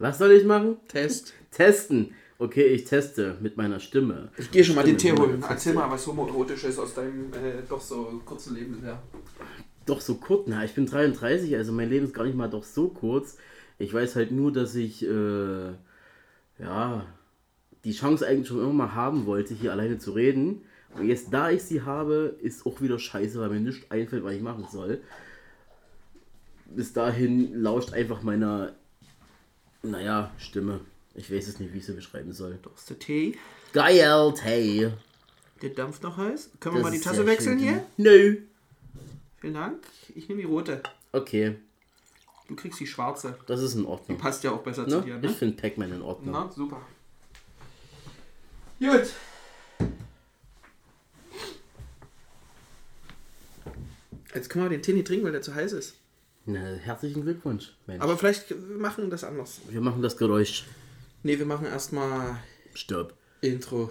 Was soll ich machen? Test. Testen. Okay, ich teste mit meiner Stimme. Ich gehe schon mal den Tee Stimme. holen. Erzähl mal was Homoerotisches aus deinem äh, doch so kurzen Leben bisher. Doch so kurz, na, ich bin 33, also mein Leben ist gar nicht mal doch so kurz. Ich weiß halt nur, dass ich, äh, ja, die Chance eigentlich schon immer mal haben wollte, hier alleine zu reden. Und jetzt, da ich sie habe, ist auch wieder scheiße, weil mir nichts einfällt, was ich machen soll. Bis dahin lauscht einfach meiner, naja, Stimme. Ich weiß es nicht, wie ich sie beschreiben soll. Da ist der Tee. Geil, hey. Der dampft noch heiß. Können wir Das mal die ist Tasse sehr wechseln schön. hier? Nö. Vielen Dank. Ich nehme die rote. Okay, Du kriegst die schwarze. das ist in Ordnung. Passt ja auch besser zu Ne? dir, Ich ne? finde Pac-Man in Ordnung. Na, super. Gut. Jetzt können wir den Tee nicht trinken, weil der zu heiß ist. Na, herzlichen Glückwunsch, Mensch. Aber vielleicht wir machen das anders. wir machen das Geräusch. Ne, wir machen erstmal Stirb. Intro.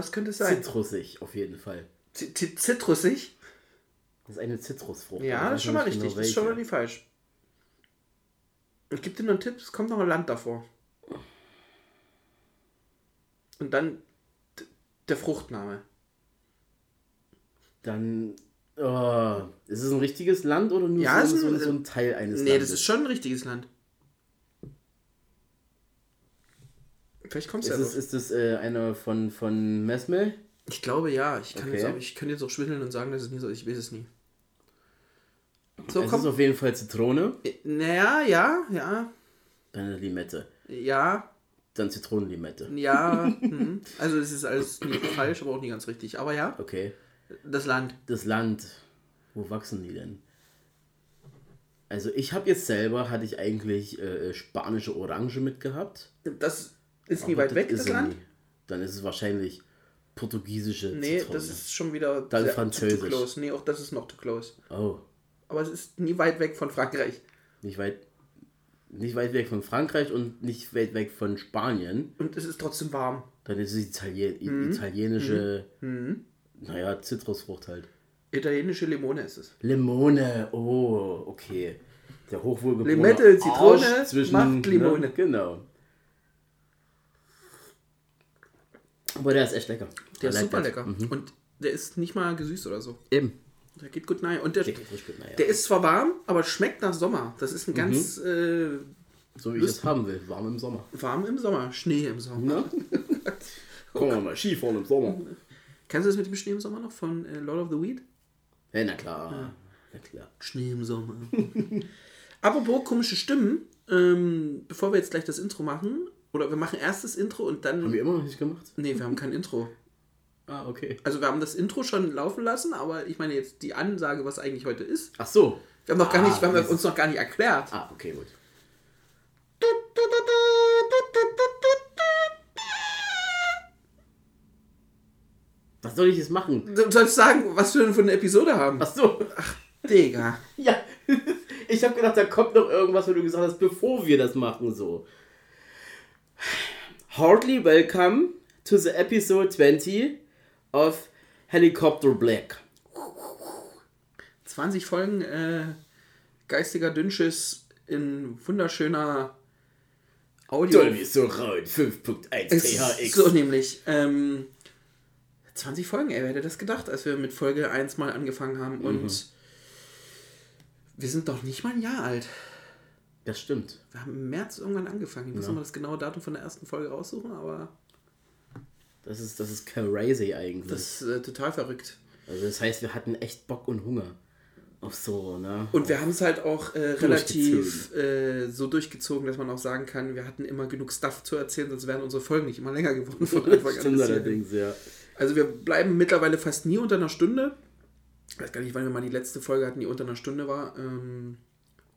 Was könnte es sein? Zitrusig, auf jeden Fall. Z- Zitrusig? Das ist eine Zitrusfrucht. Ja, das ist schon mal nicht richtig. genau das ist schon mal nicht falsch. Ich gebe dir noch einen Tipp, es kommt noch ein Land davor. Und dann der Fruchtname. Dann. Oh, ist es ein richtiges Land oder nur Ja, so, ein- so ein Teil eines Nee, Landes? das ist schon ein richtiges Land. Vielleicht kommst du Ist ja drauf. ist es äh, einer von, von Mesmel? Ich glaube ja. Ich kann, Okay. jetzt auch, ich kann jetzt auch schwindeln und sagen, dass es nie so ist. Ich weiß es nie. So, es ist komm. auf jeden Fall Zitrone, Naja, ja, ja, dann eine Limette. ja, Dann Zitronenlimette. ja. hm. Also es ist alles nicht falsch, aber auch nicht ganz richtig. Aber ja, Okay. das Land. Das Land. Wo wachsen die denn? Also ich habe jetzt selber, hatte ich eigentlich äh, spanische Orange mitgehabt. Das ist nie weit weg, ist das Land? nie. Dann ist es wahrscheinlich portugiesische Nee, Zitrone. das ist schon wieder Dann sehr- Französisch. Too close. Nee, auch das ist noch too close. Oh, Aber es ist nie weit weg von Frankreich. nicht weit, nicht weit weg von Frankreich und nicht weit weg von Spanien. Und es ist trotzdem warm. Dann ist es Italien, Mhm. italienische, naja, Zitrusfrucht halt. Italienische Limone ist es. Limone, oh, okay. Der hochwohlgeborene Limette, Zitrone Arsch zwischen, macht Limone. Ne, genau. Aber der ist echt lecker. Der I ist like super that. lecker. Und der ist nicht mal gesüßt oder so. Eben. Der geht gut rein. Und der, Der gut, naja. der ist zwar warm, aber schmeckt nach Sommer. Das ist ein ganz äh, So wie ich es haben will. Warm im Sommer. warm im Sommer. Schnee im Sommer. Ne? Wir mal Skifahren im Sommer. Kennst du das mit dem Schnee im Sommer noch von äh, Lord of the Weed? Ja, na klar. Na klar. Schnee im Sommer. Apropos komische Stimmen, ähm, bevor wir jetzt gleich das Intro machen, oder wir machen erst das Intro und Haben dann. wir immer noch nicht gemacht? Nee, wir haben kein Intro. Ah, okay. Also wir haben das Intro schon laufen lassen, aber ich meine jetzt die Ansage, was eigentlich heute ist. Ach so. Wir haben noch gar Ah, nicht, wir haben Mist. uns noch gar nicht erklärt. Ah, okay, gut. Was soll ich jetzt machen? Du sollst sagen, was wir denn für eine Episode haben. Ach so. Digga. Ja. Ich habe gedacht, da kommt noch irgendwas, wo du gesagt hast, bevor wir das machen, so. Hardly welcome to the episode 20 of Helicopter Black. 20 Folgen äh, geistiger Dünnschiss in wunderschöner Audio. Dolby Surround 5.1 Es THX. so nämlich. Ähm, 20 Folgen, ey, wer hätte das gedacht, als wir mit Folge 1 mal angefangen haben und wir sind doch nicht mal ein Jahr alt. Das stimmt. Wir haben im März irgendwann angefangen. Ich muss Ja. mal das genaue Datum von der ersten Folge raussuchen, aber Das ist, das ist crazy eigentlich. das ist äh, total verrückt. Also das heißt, wir hatten echt Bock und Hunger auf so, ne? Und wir haben es halt auch äh, relativ äh, so durchgezogen, dass man auch sagen kann, wir hatten immer genug Stuff zu erzählen, sonst wären unsere Folgen nicht immer länger geworden von Anfang an. Stimmt allerdings, ja. Also wir bleiben mittlerweile fast nie unter einer Stunde. Ich weiß gar nicht, wann wir mal die letzte Folge hatten, die unter einer Stunde war. Ähm,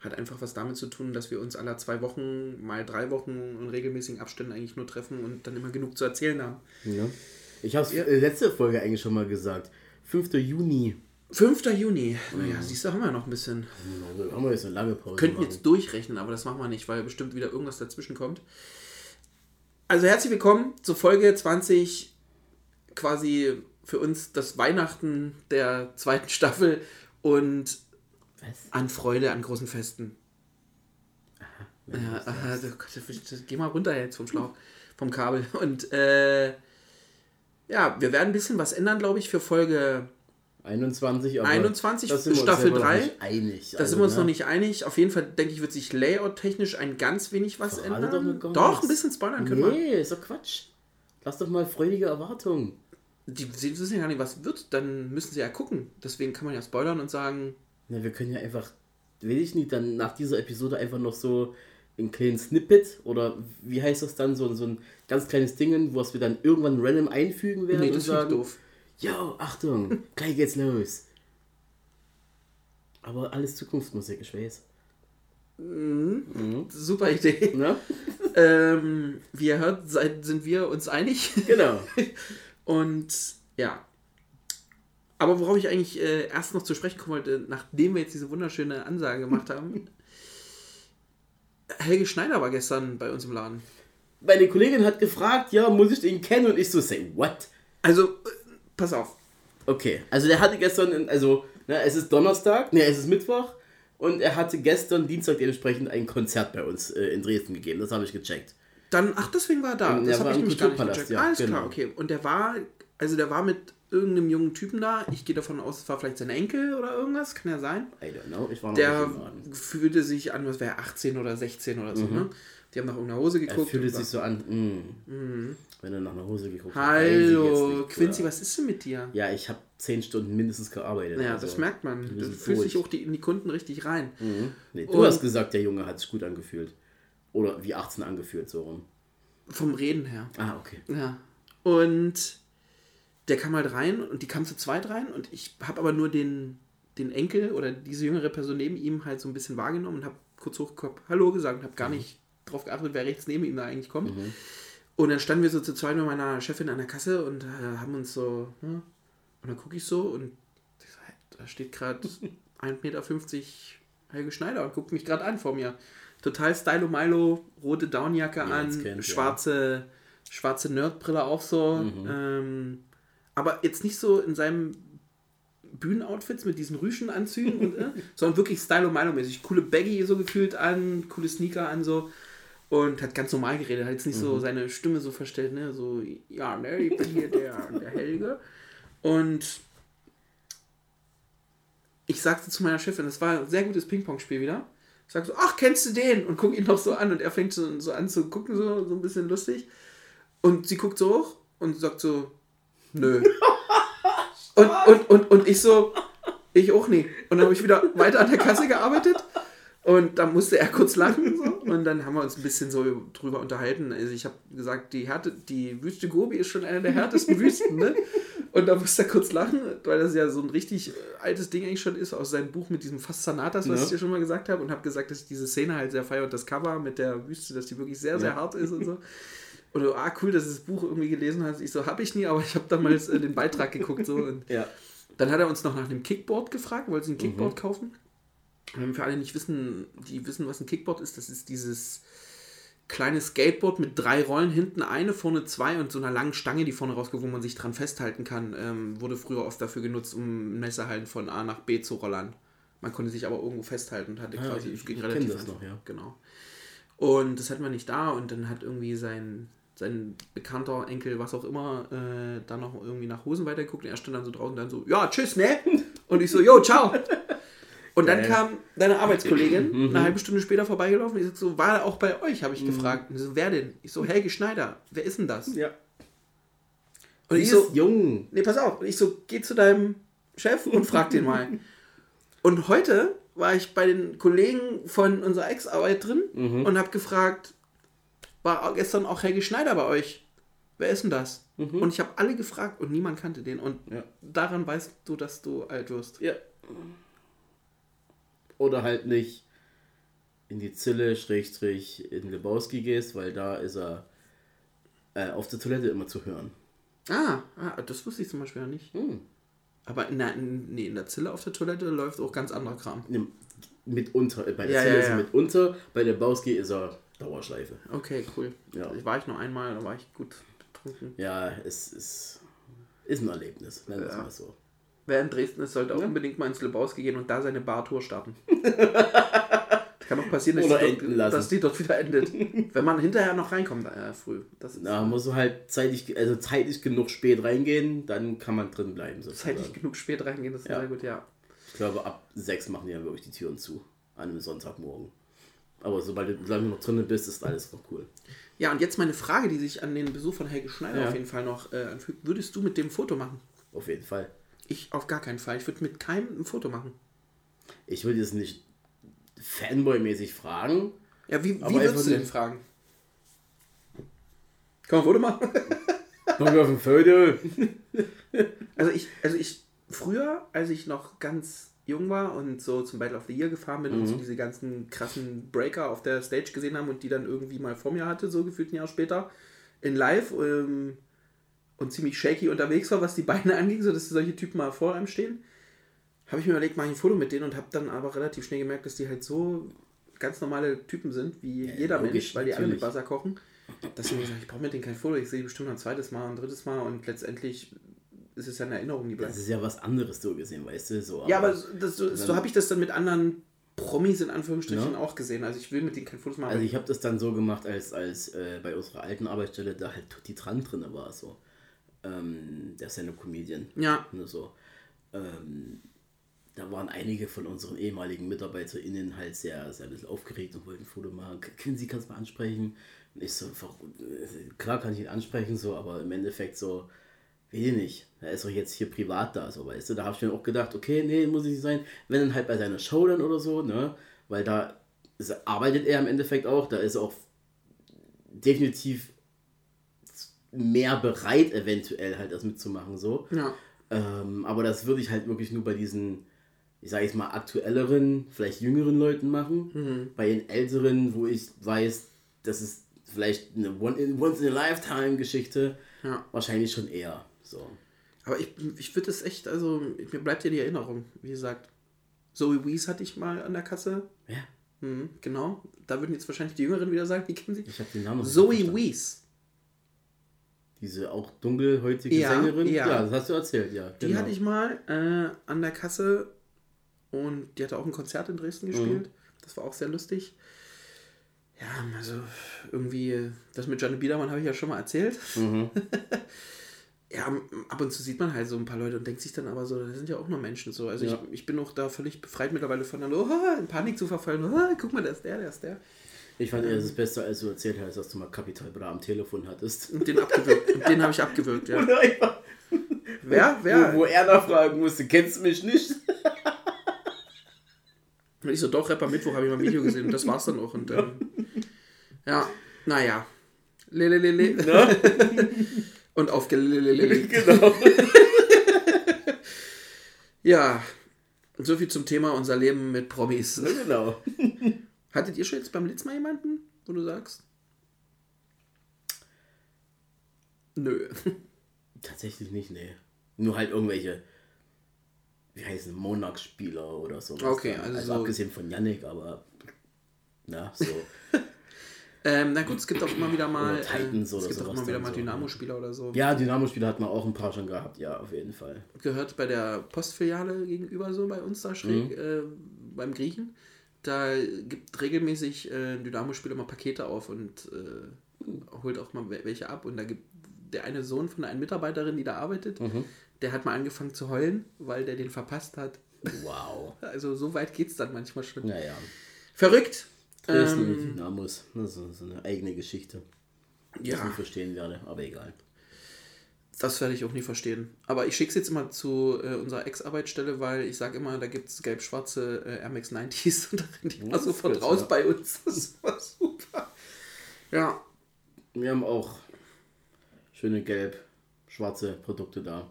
hat einfach was damit zu tun, dass wir uns alle zwei Wochen, mal drei Wochen in regelmäßigen Abständen eigentlich nur treffen und dann immer genug zu erzählen haben. ja. Ich habe es letzte Folge eigentlich schon mal gesagt. 5. Juni. 5. Juni. Naja, siehst du, haben wir noch ein bisschen. Also haben wir jetzt eine lange Pause. Könnten machen. jetzt durchrechnen, aber das machen wir nicht, weil bestimmt wieder irgendwas dazwischen kommt. Also herzlich willkommen zur Folge 20, quasi für uns das Weihnachten der zweiten Staffel und Was? an Freude an großen Festen. Ja, aha, oh Gott, geh mal runter jetzt vom Schlauch, vom Kabel. Und äh, ja, wir werden ein bisschen was ändern, glaube ich, für Folge 21, aber 21 da sind wir uns Staffel selber noch drei. nicht einig. Da Also, sind wir uns ne? noch nicht einig. Auf jeden Fall, denke ich, wird sich layout-technisch ein ganz wenig was Verrate ändern. doch doch, ein bisschen spoilern können wir. Nee, ist doch Quatsch. Lass doch mal freudige Erwartungen. Die sie wissen ja gar nicht, was wird. Dann müssen sie ja gucken. Deswegen kann man ja spoilern und sagen, Na, wir können ja einfach, weiß ich nicht, dann nach dieser Episode einfach noch so einen kleinen Snippet oder wie heißt das dann, so, so ein ganz kleines Ding, was wir dann irgendwann random einfügen werden nee, und das ich sagen, doof. Jo, Achtung, gleich geht's los. Aber alles Zukunftsmusik, ich weiß. Super Idee. Ne? ähm, wie ihr hört, sind wir uns einig. Genau. Und ja. Aber worauf ich eigentlich äh, erst noch zu sprechen kommen wollte, nachdem wir jetzt diese wunderschöne Ansage gemacht haben. Helge Schneider war gestern bei uns im Laden. Meine Kollegin hat gefragt, ja, muss ich den kennen? Und ich so, say what? Also, äh, pass auf. Okay, also der hatte gestern, also, ne, es ist Donnerstag, ne, es ist Mittwoch und er hatte gestern, Dienstag dementsprechend, ein Konzert bei uns äh, in Dresden gegeben. Das habe ich gecheckt. Dann, ach, deswegen war er da. Ja, Das habe ich nämlich gar nicht gecheckt. ja, Alles genau. klar, okay. Und der war, also der war mit irgendeinem jungen Typen da. Ich gehe davon aus, es war vielleicht sein Enkel oder irgendwas. Kann ja sein. I don't know, ich war noch Der nicht fühlte sich an, was wäre 18 oder 16 oder so, ne? Die haben nach irgendeiner Hose Er geguckt. fühlte und sich so an, mm, wenn er nach einer Hose geguckt hat. Hallo, nicht, Quincy, ja. was ist denn mit dir? Ja, ich habe zehn Stunden mindestens gearbeitet. Ja, also. das merkt man. Du fühlst dich auch die, in die Kunden richtig rein. Nee, du Und- hast gesagt, der Junge hat sich gut angefühlt. Oder wie 18 angefühlt, so rum. Vom Reden her. Ah, okay. Ja. Und der kam halt rein und die kam zu zweit rein und ich habe aber nur den, den Enkel oder diese jüngere Person neben ihm halt so ein bisschen wahrgenommen und habe kurz hochgeguckt, Hallo gesagt und habe gar nicht drauf geachtet, wer rechts neben ihm da eigentlich kommt. Und dann standen wir so zu zweit mit meiner Chefin an der Kasse und äh, haben uns so, hm, und dann gucke ich so und da steht gerade 1,50 Meter Helge Schneider und guckt mich gerade an vor mir. Total Stylo Milo, rote Downjacke man's an, kennt, ja. schwarze, schwarze Nerdbrille auch so. Ähm, aber jetzt nicht so in seinem Bühnenoutfits mit diesen Rüschenanzügen, und, äh, sondern wirklich Stylo Milo-mäßig. Coole Baggy so gefühlt an, coole Sneaker an so. Und hat ganz normal geredet, hat jetzt nicht so seine Stimme so verstellt, ne? So, ja, ne, ich bin hier der, der Helge. Und ich sagte zu meiner Chefin, das war ein sehr gutes Ping-Pong-Spiel wieder. Ich sag so, ach, kennst du den? Und guck ihn noch so an und er fängt so, so an zu gucken, so, so ein bisschen lustig. Und sie guckt so hoch und sagt so, nö. und, und, und, und ich so, ich auch nie. Und dann habe ich wieder weiter an der Kasse gearbeitet. Und dann musste er kurz lachen. So. Und dann haben wir uns ein bisschen so drüber unterhalten. Also ich habe gesagt, die, Härte, die Wüste Gobi ist schon eine der härtesten Wüsten. Ne? Und da musste er kurz lachen, weil das ja so ein richtig äh, altes Ding eigentlich schon ist aus seinem Buch mit diesem Fastanatas, was Ja. ich dir schon mal gesagt habe. Und habe gesagt, dass ich diese Szene halt sehr feiere und das Cover mit der Wüste, dass die wirklich sehr, sehr Ja. hart ist und so. Und du, ah, cool, dass du das Buch irgendwie gelesen hast. Ich so, habe ich nie, aber ich habe damals äh, den Beitrag geguckt. So. Und Ja. dann hat er uns noch nach einem Kickboard gefragt, wollte sie ein Kickboard kaufen. Ähm, Für alle, die nicht wissen, die wissen, was ein Kickboard ist, das ist dieses kleine Skateboard mit drei Rollen, hinten eine, vorne zwei und so einer langen Stange, die vorne rausgeht, wo man sich dran festhalten kann. Ähm, wurde früher oft dafür genutzt, um Messerhalten von A nach B zu rollern. Man konnte sich aber irgendwo festhalten und hatte Ah, quasi, ich- ging ich relativ das einfach. noch, ja. Genau. Und das hatten wir nicht da und dann hat irgendwie sein, sein bekannter Enkel, was auch immer, äh, dann noch irgendwie nach Hosen weitergeguckt und er stand dann so draußen dann so, ja, tschüss, ne? Und ich so, jo, ciao. Und dann Geil. kam deine Arbeitskollegin Mhm. eine halbe Stunde später vorbeigelaufen. Ich so, war er auch bei euch, habe ich gefragt. Und so, wer denn? Ich so, Helge Schneider. Wer ist denn das? Ja. Und ich so, jung. nee, pass auf. Und ich so, geh zu deinem Chef, und frag den mal. Und heute war ich bei den Kollegen von unserer Ex-Arbeit drin Mhm. und habe gefragt, war gestern auch Helge Schneider bei euch? Wer ist denn das? Und ich habe alle gefragt und niemand kannte den. Und Mhm. Ja. daran weißt du, dass du alt wirst. Ja. Oder halt nicht in die Zille, Schrägstrich, in Lebowski gehst, weil da ist er äh, auf der Toilette immer zu hören. Ah, ah, das wusste ich zum Beispiel ja nicht. Hm. Aber in der, in, nee, in der Zille auf der Toilette läuft auch ganz anderer Kram. Mitunter, bei der Ja, Zille ja, ist er ja. mitunter, bei Lebowski ist er Dauerschleife. Okay, cool. Ja. War ich nur einmal, da war ich gut betrunken. Ja, es ist, ist ein Erlebnis, nennen wir es Ja. mal so. Wer in Dresden ist, sollte auch unbedingt mal ins Lebowski gehen und da seine Bartour starten. Kann auch passieren, dass, die dort, dass die dort wieder endet. Wenn man hinterher noch reinkommt, äh, früh. Das Da musst du halt zeitig, also zeitlich genug spät reingehen, dann kann man drin bleiben. sozusagen. zeitig genug spät reingehen, das ist Ja. sehr gut, ja. Ich glaube, ab sechs machen die dann wirklich die Türen zu. An einem Sonntagmorgen. Aber sobald du, solange du noch drinnen bist, ist alles noch cool. Ja, und jetzt meine Frage, die sich an den Besuch von Helge Schneider Ja. auf jeden Fall noch äh, anfügt. Würdest du mit dem Foto machen? Auf jeden Fall. Ich auf gar keinen Fall. Ich würde mit keinem ein Foto machen. Ich würde jetzt nicht Fanboy-mäßig fragen. Ja, wie, wie würdest du denn fragen? Kann man ein Foto machen? Komm auf ein Foto. Also ich, also ich, früher, als ich noch ganz jung war und so zum Battle of the Year gefahren bin und so diese ganzen krassen Breaker auf der Stage gesehen haben und die dann irgendwie mal vor mir hatte, so gefühlt ein Jahr später, in live ähm, und ziemlich shaky unterwegs war, was die Beine anging, so dass solche Typen mal vor einem stehen, habe ich mir überlegt, mache ich ein Foto mit denen und habe dann aber relativ schnell gemerkt, dass die halt so ganz normale Typen sind, wie jeder logisch, Mensch, weil die alle mit natürlich. Wasser kochen. Dass ich mir gesagt ich brauche mit denen kein Foto, ich sehe die bestimmt ein zweites Mal, ein drittes Mal und letztendlich ist es ja eine Erinnerung, die bleibt. Das ist ja was anderes so gesehen, weißt du? So, Ja, aber das, so, so habe ich das dann mit anderen Promis in Anführungsstrichen Ja. auch gesehen. Also ich will mit denen kein Fotos machen. Also ich habe das dann so gemacht, als, als äh, bei unserer alten Arbeitsstelle da halt Tutti Tran drin war. So. Ähm, der Stand-Up-Comedian. ja, Nur so. Ähm, da waren einige von unseren ehemaligen MitarbeiterInnen halt sehr, sehr ein bisschen aufgeregt und wollten ein Foto machen. Können Sie, kannst du mal ansprechen? Und ich so, äh, klar kann ich ihn ansprechen, so, aber im Endeffekt so, will ich nicht. Er ist doch jetzt hier privat da, so, weißt du. Da habe ich mir auch gedacht, okay, nee, muss ich nicht sein. Wenn dann halt bei seiner Show dann oder so, ne? Weil da ist, arbeitet er im Endeffekt auch, da ist er auch definitiv mehr bereit, eventuell halt das mitzumachen, so. ja. Ähm, aber das würde ich halt wirklich nur bei diesen, ich sage jetzt mal, aktuelleren, vielleicht jüngeren Leuten machen. Bei den älteren, wo ich weiß, das ist vielleicht eine Once-in-a-Lifetime-Geschichte, Ja. wahrscheinlich schon eher. So. Aber ich, ich würde es echt, also mir bleibt ja die Erinnerung, wie gesagt. Zoe Wees hatte ich mal an der Kasse. Ja, Mhm, genau. Da würden jetzt wahrscheinlich die Jüngeren wieder sagen, die kennen sie. ich habe den Namen Zoe verstanden. Wees. Diese auch dunkelhäutige Ja, Sängerin. ja. Ja. das hast du erzählt, ja. Die genau. hatte ich mal äh, an der Kasse und die hatte auch ein Konzert in Dresden gespielt. Das war auch sehr lustig. Ja, also irgendwie, das mit Janne Biedermann habe ich ja schon mal erzählt. Mhm. ja, ab und zu sieht man halt so ein paar Leute und denkt sich dann aber so, das sind ja auch nur Menschen so. Also Ja. ich, ich bin auch da völlig befreit mittlerweile von dann, oh, in Panik zu verfallen. Oh, guck mal, der ist der, der ist der. Ich fand eher das Beste, als du erzählt hast, dass du mal Capital Bra am Telefon hattest. Und den abgewürgt. und den habe ich abgewürgt, ja. Oder einfach, Wer? wo, Wer? wo er nachfragen musste, kennst du mich nicht? Und ich so, doch, Rapper Mittwoch habe ich mal ein Video gesehen und das war's dann auch. Und ähm, ja, naja. Lele, lele. Ne? Und aufgelele. genau. Ja, so viel zum Thema unser Leben mit Promis. genau. Hattet ihr schon jetzt beim Litz mal jemanden, wo du sagst? Nö. Tatsächlich nicht, nee. Nur halt irgendwelche, wie heißen, Monarch-Spieler oder so. Okay, also also so- abgesehen von Yannick, aber na, so. Ähm, na gut, es gibt auch immer wieder mal. Oder Titans äh, oder es gibt auch immer wieder mal. Dynamo-Spieler oder so. ja, Dynamo-Spieler hat man auch ein paar schon gehabt, ja, auf jeden Fall. gehört bei der Postfiliale gegenüber so bei uns da schräg, Mhm. äh, beim Griechen. Da gibt regelmäßig äh, Dynamo-Spieler mal Pakete auf und äh, holt auch mal wel- welche ab. Und da gibt der eine Sohn von einer Mitarbeiterin, die da arbeitet, Mhm. der hat mal angefangen zu heulen, weil der den verpasst hat. Wow. Also so weit geht es dann manchmal schon. Naja. Verrückt! Dresden Ähm, und Dynamos, das ist so eine eigene Geschichte, die ich ja, nicht verstehen werde, aber egal. Das werde ich auch nie verstehen. Aber ich schicke es jetzt immer zu äh, unserer Ex-Arbeitsstelle, weil ich sage immer, da gibt es gelb-schwarze äh, Air Max 90s und da rennen die immer sofort raus ja. bei uns. Das war super. Ja, Wir haben auch schöne gelb-schwarze Produkte da.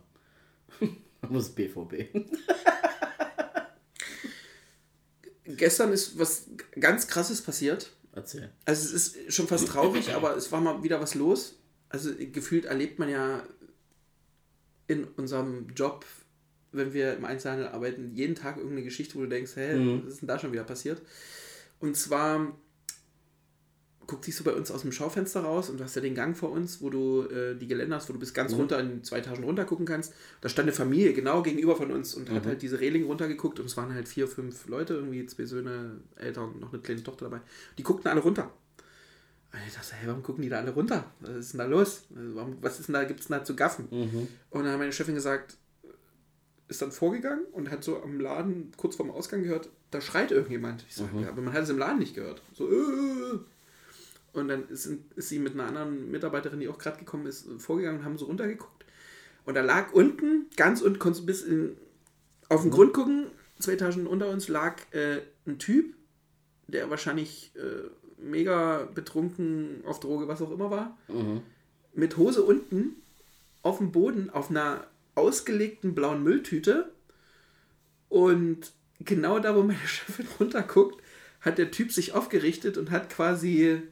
Aber das ist BVB. Gestern ist was ganz krasses passiert. Erzähl. Also es ist schon fast traurig, aber es war mal wieder was los. Also gefühlt erlebt man ja in unserem Job, wenn wir im Einzelhandel arbeiten, jeden Tag irgendeine Geschichte, wo du denkst, hey, was ist denn da schon wieder passiert? Und zwar guckt sich so bei uns aus dem Schaufenster raus und du hast ja den Gang vor uns, wo du äh, die Geländer hast, wo du bis ganz runter in zwei Etagen runter gucken kannst. Da stand eine Familie genau gegenüber von uns und hat halt diese Reling runtergeguckt und es waren halt vier, fünf Leute, irgendwie zwei Söhne, Eltern und noch eine kleine Tochter dabei. Die guckten alle runter. Und ich dachte, hey, warum gucken die da alle runter? Was ist denn da los? Also, warum, was ist denn da, gibt es denn da zu gaffen? Und dann hat meine Chefin gesagt, ist dann vorgegangen und hat so am Laden kurz vorm Ausgang gehört, da schreit irgendjemand. Ich sage, ja, aber man hat es im Laden nicht gehört. So, äh. Und dann ist, ist sie mit einer anderen Mitarbeiterin, die auch gerade gekommen ist, vorgegangen und haben so runtergeguckt. Und da lag unten, ganz unten, konntest du bis in, auf den Grund gucken, zwei Etagen unter uns lag äh, ein Typ, der wahrscheinlich äh, mega betrunken, auf Droge, was auch immer war, mit Hose unten auf dem Boden auf einer ausgelegten blauen Mülltüte. Und genau da, wo meine Chefin runterguckt, hat der Typ sich aufgerichtet und hat quasi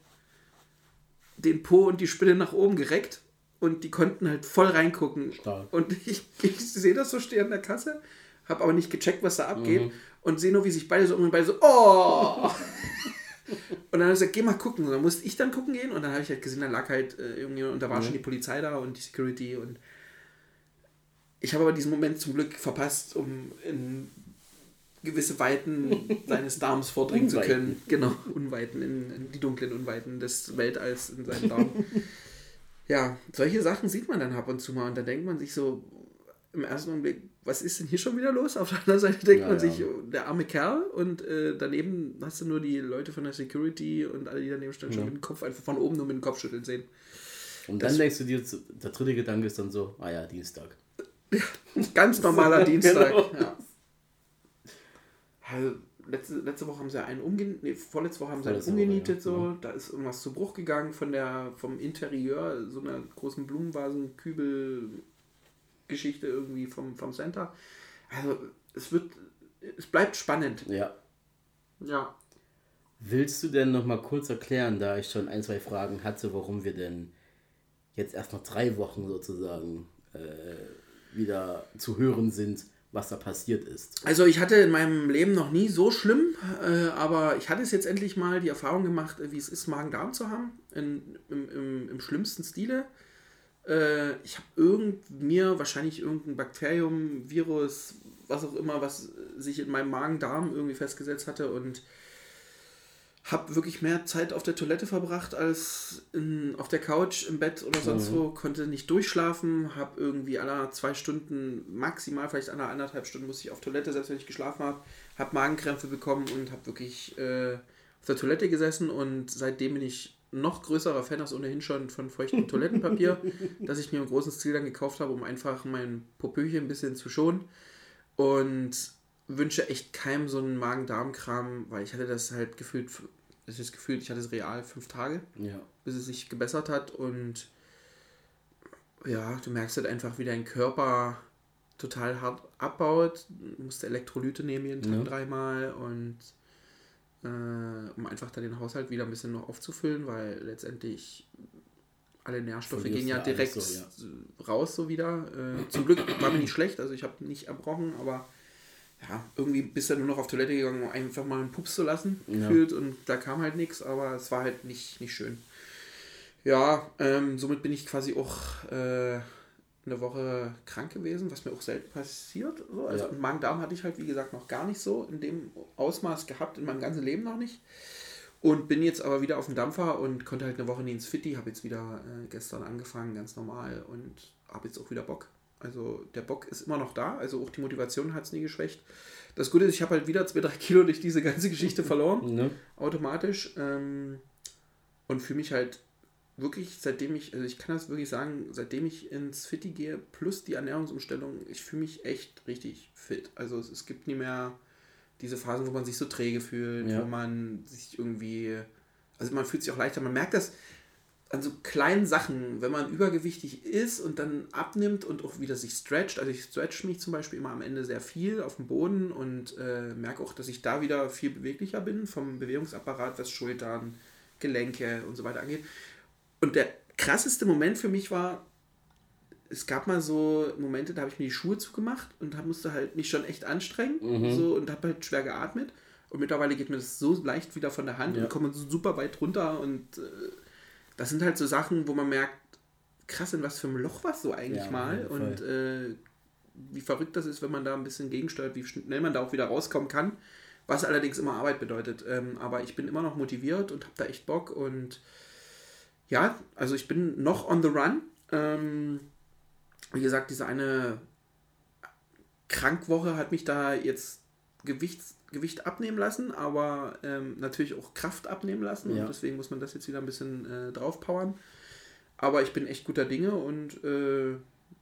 den Po und die Spinne nach oben gereckt und die konnten halt voll reingucken. Stark. Und ich, ich sehe das so stehen an der Kasse, habe aber nicht gecheckt, was da abgeht und sehe nur, wie sich beide so um und beide so, oh! Und dann hat er gesagt, geh mal gucken. Und dann musste ich dann gucken gehen und dann habe ich halt gesehen, da lag halt äh, irgendjemand und da war schon die Polizei da und die Security und ich habe aber diesen Moment zum Glück verpasst, um in gewisse Weiten seines Darms vordringen zu können. Genau, Unweiten, in, in die dunklen Unweiten des Weltalls in seinem Darm. ja, solche Sachen sieht man dann ab und zu mal und da denkt man sich so im ersten Augenblick, was ist denn hier schon wieder los? Auf der anderen Seite denkt Ja, man ja. sich, oh, der arme Kerl und äh, daneben hast du nur die Leute von der Security und alle, die daneben stehen, schon mit dem Kopf einfach von oben nur mit dem Kopf schütteln sehen. Und dann denkst du dir, der dritte Gedanke ist dann so, ah ja, Dienstag. Ganz normaler Dienstag. Genau. Ja. Also, letzte, letzte Woche haben sie einen umgenietet, nee, vorletzte Woche haben sie einen Vorletzte Woche, umgenietet, ja. so. Da ist irgendwas zu Bruch gegangen von der, vom Interieur, so einer großen Blumenvasen, Kübel, Geschichte irgendwie vom, vom Center. Also, es wird, es bleibt spannend. Ja. Ja. Willst du denn noch mal kurz erklären, da ich schon ein, zwei Fragen hatte, warum wir denn jetzt erst nach drei Wochen sozusagen äh, wieder zu hören sind, was da passiert ist? Also ich hatte in meinem Leben noch nie so schlimm, äh, aber ich hatte es jetzt endlich mal die Erfahrung gemacht, wie es ist, Magen-Darm zu haben, in, im, im, im schlimmsten Stile. Äh, ich habe irgend mir wahrscheinlich irgendein Bakterium, Virus, was auch immer, was sich in meinem Magen-Darm irgendwie festgesetzt hatte und habe wirklich mehr Zeit auf der Toilette verbracht als in, auf der Couch, im Bett oder sonst wo. Konnte nicht durchschlafen, habe irgendwie alle zwei Stunden, maximal vielleicht alle anderthalb Stunden musste ich auf Toilette, selbst wenn ich geschlafen habe. Habe Magenkrämpfe bekommen und habe wirklich äh, auf der Toilette gesessen und seitdem bin ich noch größerer Fan als ohnehin schon von feuchtem Toilettenpapier, das ich mir im großen Stil dann gekauft habe, um einfach mein Popöchen ein bisschen zu schonen. Und wünsche echt keinem so einen Magen-Darm-Kram, weil ich hatte das halt gefühlt, es ist gefühlt, ich hatte es real fünf Tage, Ja. bis es sich gebessert hat und ja, du merkst halt einfach, wie dein Körper total hart abbaut. Du musst Elektrolyte nehmen jeden Tag Ja. dreimal und äh, um einfach da den Haushalt wieder ein bisschen noch aufzufüllen, weil letztendlich alle Nährstoffe Verlierst gehen ja ja direkt so, raus so wieder. Äh, zum Glück war mir nicht schlecht, also ich habe nicht erbrochen, aber ja, irgendwie bist du nur noch auf Toilette gegangen, um einfach mal einen Pups zu lassen, Ja. gefühlt und da kam halt nichts, aber es war halt nicht, nicht schön. Ja, ähm, somit bin ich quasi auch äh, eine Woche krank gewesen, was mir auch selten passiert. So. Also Ja. Magen-Darm hatte ich halt, wie gesagt, noch gar nicht so in dem Ausmaß gehabt, in meinem ganzen Leben noch nicht. Und bin jetzt aber wieder auf dem Dampfer und konnte halt eine Woche nie ins Fitti, habe jetzt wieder äh, gestern angefangen, ganz normal und habe jetzt auch wieder Bock. Also der Bock ist immer noch da, also auch die Motivation hat es nie geschwächt. Das Gute ist, ich habe halt wieder zwei, drei Kilo durch diese ganze Geschichte verloren Ne? automatisch ähm, und fühle mich halt wirklich, seitdem ich, also ich kann das wirklich sagen, seitdem ich ins Fitti gehe, plus die Ernährungsumstellung, ich fühle mich echt richtig fit. Also es, es gibt nie mehr diese Phasen, wo man sich so träge fühlt, Ja. wo man sich irgendwie, also man fühlt sich auch leichter, man merkt das an so kleinen Sachen, wenn man übergewichtig ist und dann abnimmt und auch wieder sich stretcht. Also ich stretch mich zum Beispiel immer am Ende sehr viel auf dem Boden und äh, merke auch, dass ich da wieder viel beweglicher bin vom Bewegungsapparat, was Schultern, Gelenke und so weiter angeht. Und der krasseste Moment für mich war, es gab mal so Momente, da habe ich mir die Schuhe zugemacht und hab, musste halt mich schon echt anstrengen so, und habe halt schwer geatmet. Und mittlerweile geht mir das so leicht wieder von der Hand Ja. und komme so super weit runter. Und äh, das sind halt so Sachen, wo man merkt, krass, in was für einem Loch warst du eigentlich Ja, mal. Und äh, wie verrückt das ist, wenn man da ein bisschen gegensteuert, wie schnell man da auch wieder rauskommen kann. Was allerdings immer Arbeit bedeutet. Ähm, aber ich bin immer noch motiviert und habe da echt Bock. Und ja, also ich bin noch on the run. Ähm, wie gesagt, diese eine Krankwoche hat mich da jetzt Gewicht, Gewicht abnehmen lassen, aber ähm, natürlich auch Kraft abnehmen lassen. Ja. Und deswegen muss man das jetzt wieder ein bisschen äh, draufpowern. Aber ich bin echt guter Dinge und äh,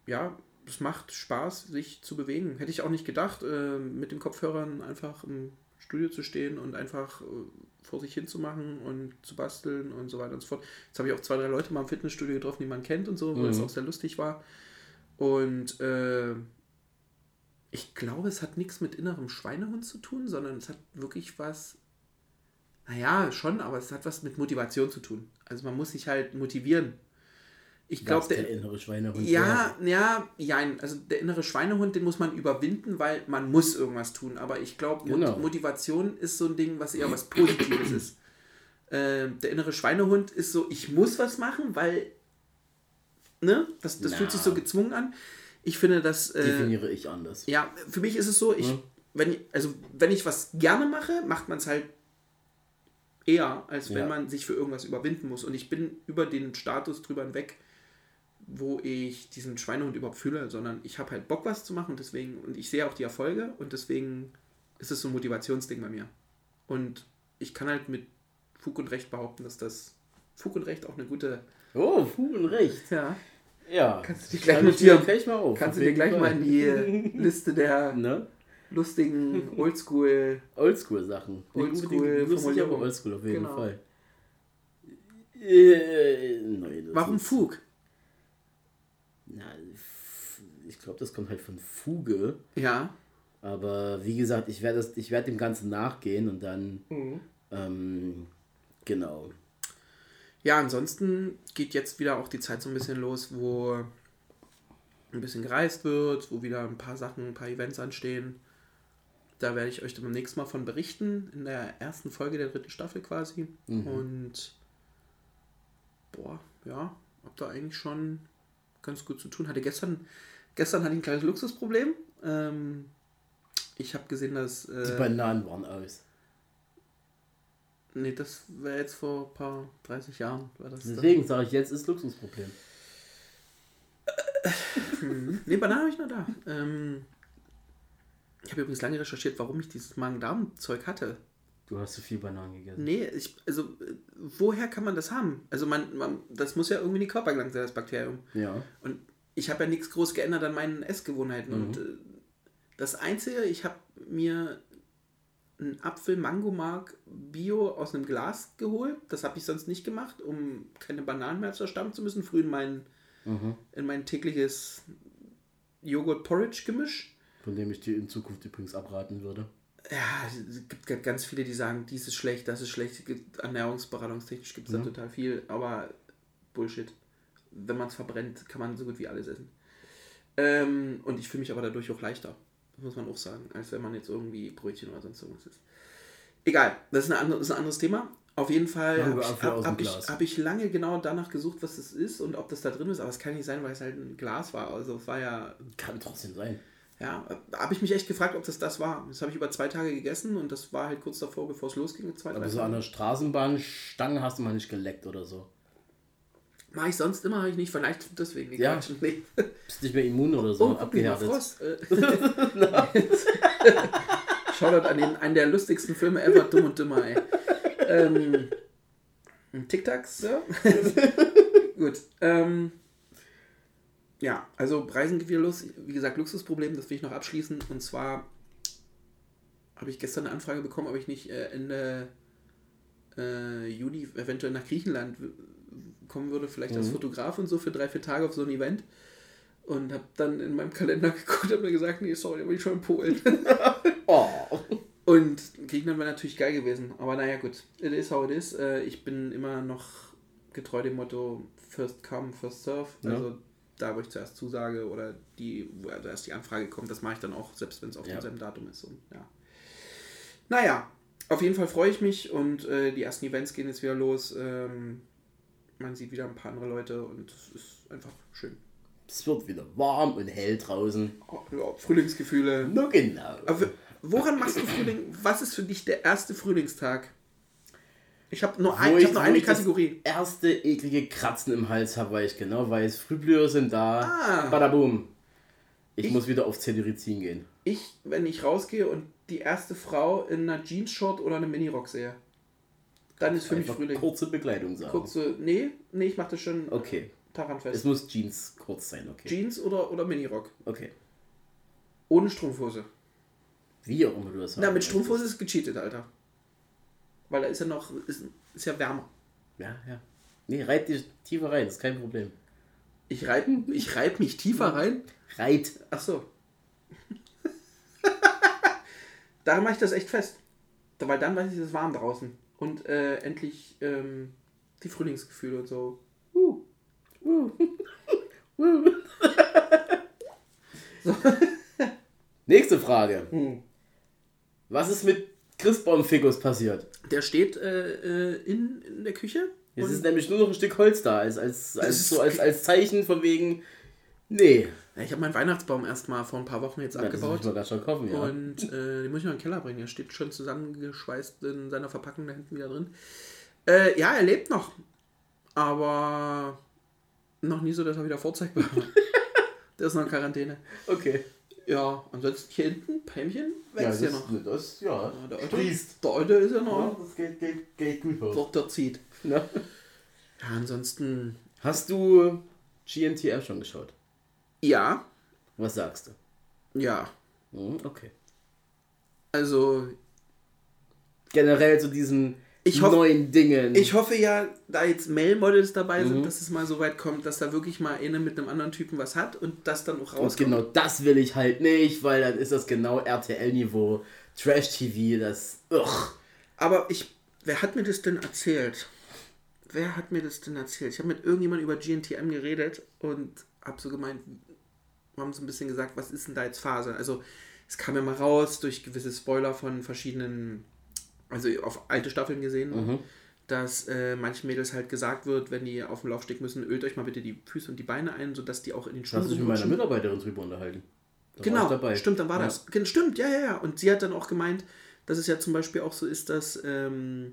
ja, es macht Spaß, sich zu bewegen. Hätte ich auch nicht gedacht, äh, mit den Kopfhörern einfach im Studio zu stehen und einfach äh, vor sich hin zu machen und zu basteln und so weiter und so fort. Jetzt habe ich auch zwei, drei Leute mal im Fitnessstudio getroffen, die man kennt und so, wo Mhm. es auch sehr lustig war. Und äh, ich glaube, es hat nichts mit innerem Schweinehund zu tun, sondern es hat wirklich was, naja, schon, aber es hat was mit Motivation zu tun. Also man muss sich halt motivieren. Ich glaube, der, der innere Schweinehund ja, ja, ja, also der innere Schweinehund, den muss man überwinden, weil man muss irgendwas tun. Aber ich glaube, Genau. Motivation ist so ein Ding, was eher was Positives ist. Ähm, der innere Schweinehund ist so, ich muss was machen, weil, ne, das, das Na. fühlt sich so gezwungen an. Ich finde, dass, äh, definiere ich anders. ja, für mich ist es so, ich, Mhm. wenn, ich- also, wenn ich was gerne mache, macht man es halt eher, als wenn Ja. man sich für irgendwas überwinden muss. Und ich bin über den Status drüber hinweg, wo ich diesen Schweinehund überhaupt fühle, sondern ich habe halt Bock, was zu machen und deswegen, und ich sehe auch die Erfolge und deswegen ist es so ein Motivationsding bei mir. Und ich kann halt mit Fug und Recht behaupten, dass das Fug und Recht auch eine gute. Oh, Fugenrecht. Ja. Ja. Kannst du dir gleich Kann ich notieren. gleich mal auf. Kannst du dir gleich mal in die Liste der Ne? lustigen Oldschool. Oldschool-Sachen. Oldschool lustig, aber. Oldschool auf jeden Genau. Fall. Äh, nein, Warum Fug? Na, ich glaube, das kommt halt von Fuge. Ja. Aber wie gesagt, ich werde ich werde dem Ganzen nachgehen und dann. Ähm, genau. Ja, ansonsten geht jetzt wieder auch die Zeit so ein bisschen los, wo ein bisschen gereist wird, wo wieder ein paar Sachen, ein paar Events anstehen. Da werde ich euch dann beim nächsten Mal von berichten, in der ersten Folge der dritten Staffel quasi. Und boah, ja, hab da eigentlich schon ganz gut zu tun. Hatte gestern, gestern hatte ich ein kleines Luxusproblem. Ähm, ich habe gesehen, dass. Die Äh, Bananen waren aus. Nee, das wäre jetzt vor ein paar 30 Jahren. War das Deswegen sage ich jetzt, ist Luxusproblem. Nee, Bananen habe ich noch da. Ähm, ich habe übrigens lange recherchiert, warum ich dieses Magen-Darm-Zeug hatte. Du hast zu viel Bananen gegessen. Nee, ich, also, woher kann man das haben? Also, man, man das muss ja irgendwie in die Körper gelangt sein, das Bakterium. Ja. Und ich habe ja nichts groß geändert an meinen Essgewohnheiten. Und äh, das Einzige, ich habe mir einen Apfel-Mango-Mark Bio aus einem Glas geholt. Das habe ich sonst nicht gemacht, um keine Bananen mehr zerstampfen zu müssen. Früh in mein, in mein tägliches Joghurt-Porridge-Gemisch. Von dem ich dir in Zukunft übrigens abraten würde. Ja, es gibt ganz viele, die sagen, dies ist schlecht, das ist schlecht. Ernährungsberatungstechnisch gibt es da total viel, aber Bullshit. Wenn man es verbrennt, kann man so gut wie alles essen. Ähm, und ich fühle mich aber dadurch auch leichter, muss man auch sagen, als wenn man jetzt irgendwie Brötchen oder sonst irgendwas isst. Egal, das ist, eine andere, das ist ein anderes Thema. Auf jeden Fall habe ich, hab, hab ich, hab ich lange genau danach gesucht, was das ist und ob das da drin ist, aber es kann nicht sein, weil es halt ein Glas war. Also es war ja Kann trotzdem sein. ja, habe ich mich echt gefragt, ob das das war. Das habe ich über zwei Tage gegessen und das war halt kurz davor, bevor es losging. Zwei, Aber so an der Straßenbahnstange hast du mal nicht geleckt oder so. Mache ich sonst immer, habe ich nicht. Vielleicht deswegen. Nee, Ja. Nee. Bist nicht mehr immun oder so, Oh, abgehärtet. Frost. Shoutout an den, einen der lustigsten Filme ever, Dumm und Dümmer, ey. ähm, Tic-Tacs, ja. gut. Ähm, ja, also Reisen geht wieder los. Wie gesagt, Luxusproblem, das will ich noch abschließen. Und zwar habe ich gestern eine Anfrage bekommen, ob ich nicht äh, Ende äh, Juni eventuell nach Griechenland kommen würde, vielleicht als Mhm. Fotograf und so für drei, vier Tage auf so ein Event. Und habe dann in meinem Kalender geguckt und mir gesagt, nee, sorry, da bin ich schon in Polen. Oh. Und Griechenland wäre natürlich geil gewesen. Aber naja, gut. It is how it is. Äh, ich bin immer noch getreu dem Motto First come, first serve. Ja. Also da, wo ich zuerst zusage oder die, wo erst die Anfrage kommt, das mache ich dann auch, selbst wenn es auf Ja. demselben Datum ist. Und, ja. Naja, auf jeden Fall freue ich mich und äh, die ersten Events gehen jetzt wieder los. Ähm, man sieht wieder ein paar andere Leute und es ist einfach schön. Es wird wieder warm und hell draußen. Oh, ja, Frühlingsgefühle. Nur genau. Aber woran machst du Frühling? Was ist für dich der erste Frühlingstag? Ich habe nur, ein, ich hab nur eine ich das Kategorie. erste eklige Kratzen im Hals habe, weil ich genau weiß, Frühblüher sind da. Ah. Badaboom. Ich, Ich- muss wieder auf Cetirizin gehen. Ich, wenn ich rausgehe und die erste Frau in einer Jeans-Short oder einem Minirock sehe, dann ist für mich Frühling. kurze Bekleidung sagen. Kurze, nee, nee, ich mache das schon Okay. daran Es fest. muss Jeans kurz sein, okay. Jeans oder, oder Minirock. Okay. Ohne Strumpfhose. Wie auch immer du das Na, mit. Strumpfhose ist gecheatet, Alter. Weil da ist ja noch, ist, ist ja wärmer. Ja, ja. Nee, reit dich tiefer rein, ist kein Problem. Ich reib, ich reib mich tiefer rein. Reit. Ach so. Daran mache ich das echt fest. Weil dann weiß ich, es ist warm draußen. Und äh, endlich ähm, die Frühlingsgefühle und so. Uh. Nächste Frage. Hm. Was ist mit Christbaum-Figus passiert? Der steht äh, äh, in, in der Küche. Es ist nämlich nur noch ein Stück Holz da, als, als, als, so als, als Zeichen von wegen, nee. Ja, ich habe meinen Weihnachtsbaum erst mal vor ein paar Wochen jetzt Ja, das muss abgebaut. mal gerade schon kaufen, ja. Und äh, den muss ich mal in den Keller bringen. Der steht schon zusammengeschweißt in seiner Verpackung da hinten wieder drin. Äh, ja, er lebt noch. Aber noch nie so, dass er wieder vorzeigbar war. Der ist noch in Quarantäne. Okay. Ja, ansonsten hier hinten, Pämchen, wächst ja, noch. Das, ja, Ja, der, Alte, der Alte ist ja Ja, noch. das geht, geht, geht gut hoch. Doch, der zieht. Ja. Ja, ansonsten. Hast du GNTM schon geschaut? Ja, Was sagst du? ja. Hm, okay. Also, Generell zu diesen Ich hoff- neuen Dingen. ich hoffe ja, da jetzt Male-Models dabei sind, Mhm. dass es mal so weit kommt, dass da wirklich mal eine mit einem anderen Typen was hat und das dann auch Und rauskommt. genau das will ich halt nicht, weil dann ist das genau RTL-Niveau, Trash-TV, das. Ugh. Aber ich, wer hat mir das denn erzählt? Wer hat mir das denn erzählt? Ich habe mit irgendjemandem über GNTM geredet und habe so gemeint, haben so ein bisschen gesagt, was ist denn da jetzt Phase? Also es kam ja mal raus durch gewisse Spoiler von verschiedenen, also auf alte Staffeln gesehen, Mhm. dass äh, manchen Mädels halt gesagt wird, wenn die auf den Laufsteg müssen, ölt euch mal bitte die Füße und die Beine ein, sodass die auch in den Schuhen Hast du dich mit meiner. Mitarbeiterin drüber unterhalten? Da Genau, stimmt, dann war Ja. das. Stimmt, ja, ja, ja. Und sie hat dann auch gemeint, dass es ja zum Beispiel auch so ist, dass ähm,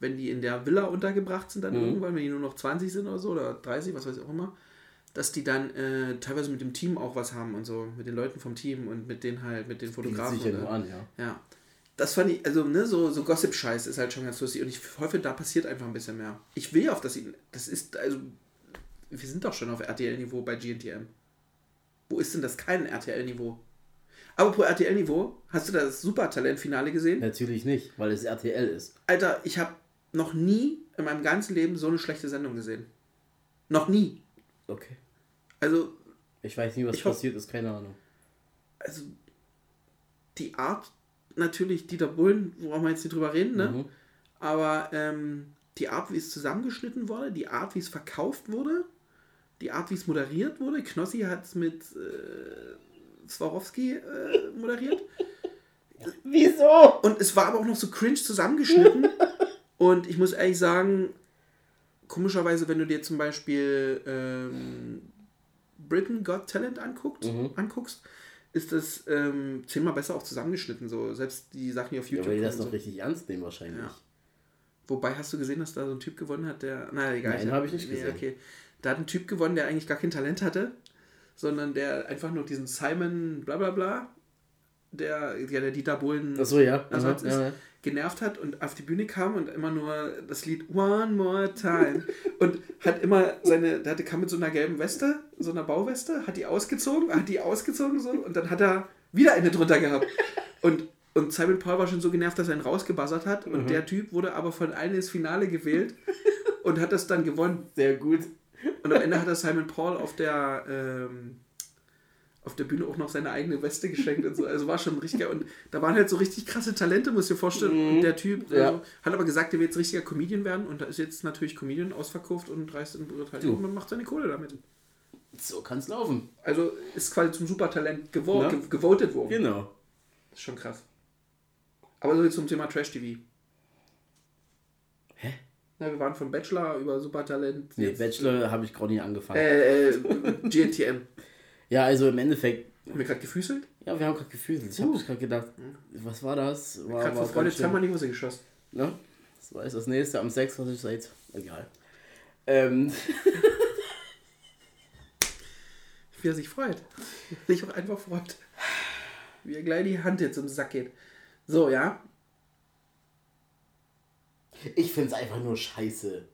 wenn die in der Villa untergebracht sind, dann Mhm. irgendwann, wenn die nur noch 20 sind oder so, oder 30, was weiß ich auch immer, dass die dann äh, teilweise mit dem Team auch was haben und so, mit den Leuten vom Team und mit denen halt, mit den Fotografen. sich ja und, nur an, ja. ja. Das fand ich, also, ne, so, so Gossip-Scheiß ist halt schon ganz lustig und ich hoffe, da passiert einfach ein bisschen mehr. Ich will auf das, das ist, also, wir sind doch schon auf RTL-Niveau bei GNTM. Wo ist denn das kein RTL-Niveau? Aber pro RTL-Niveau, hast du das Supertalent-Finale gesehen? Natürlich nicht, weil es RTL ist. Alter, ich habe noch nie in meinem ganzen Leben so eine schlechte Sendung gesehen. Noch nie. Okay. Also, Ich weiß nicht, was passiert ist, keine Ahnung. also die Art, natürlich Dieter Bohlen, worauf wir jetzt nicht drüber reden, ne? Mhm. Aber ähm, die Art, wie es zusammengeschnitten wurde, die Art, wie es verkauft wurde, die Art, wie es moderiert wurde. Knossi hat es mit äh, Swarovski äh, moderiert. Wieso? Und es war aber auch noch so cringe zusammengeschnitten. Und ich muss ehrlich sagen, komischerweise, wenn du dir zum Beispiel ähm, Britain Got Talent anguckt, Mhm. anguckst, ist das ähm, zehnmal besser auch zusammengeschnitten. So. Selbst die Sachen, die auf Ja, YouTube weil die das kommen, noch so. richtig ernst nehmen wahrscheinlich. Ja. Wobei hast du gesehen, dass da so ein Typ gewonnen hat, der. Na, egal. Nein, hab ich nicht gesehen. okay. Da hat ein Typ gewonnen, der eigentlich gar kein Talent hatte, sondern der einfach nur diesen Simon bla bla bla der, ja, der Dieter Bohlen Achso, ja. Ersatz Aha, ist, ja, ja. Genervt hat und auf die Bühne kam und immer nur das Lied One More Time und hat immer seine, der hatte, kam mit so einer gelben Weste, so einer Bauweste, hat die ausgezogen, hat die ausgezogen so und dann hat er wieder eine drunter gehabt. Und, und Simon Paul war schon so genervt, dass er ihn rausgebuzzert hat und der Typ wurde aber von allen ins Finale gewählt und hat das dann gewonnen. Sehr gut. Und am Ende hat er Simon Paul auf der, ähm, auf der Bühne auch noch seine eigene Weste geschenkt und so. Also war schon richtig geil. Und da waren halt so richtig krasse Talente, muss ich dir vorstellen. Und der Typ Ja. äh, hat aber gesagt, der will jetzt richtiger Comedian werden. Und da ist jetzt natürlich Comedian ausverkauft und reist in Großbritannien Du. und macht seine Kohle damit. So kann's laufen. Also ist quasi zum Supertalent gevo Ja. ge gewotet worden. Genau. Das ist schon krass. Aber so jetzt zum Thema Trash-TV. Hä? Na, wir waren von Bachelor über Supertalent. Nee, Bachelor habe ich gerade nicht angefangen. Äh, äh, GNTM. Ja, also im Endeffekt, Haben wir gerade gefüßelt? ja, wir haben gerade gefühlt. Ich Uh. habe gerade gedacht, was war das? War, Gerade vor Freude zweimal in die Hose geschossen. Ne? Das war jetzt das nächste am 6, was ich seit. Egal. Ähm, Wie er sich freut. Sich auch einfach freut. Wie er gleich die Hand jetzt im Sack geht. So, ja. ich finde es einfach nur scheiße.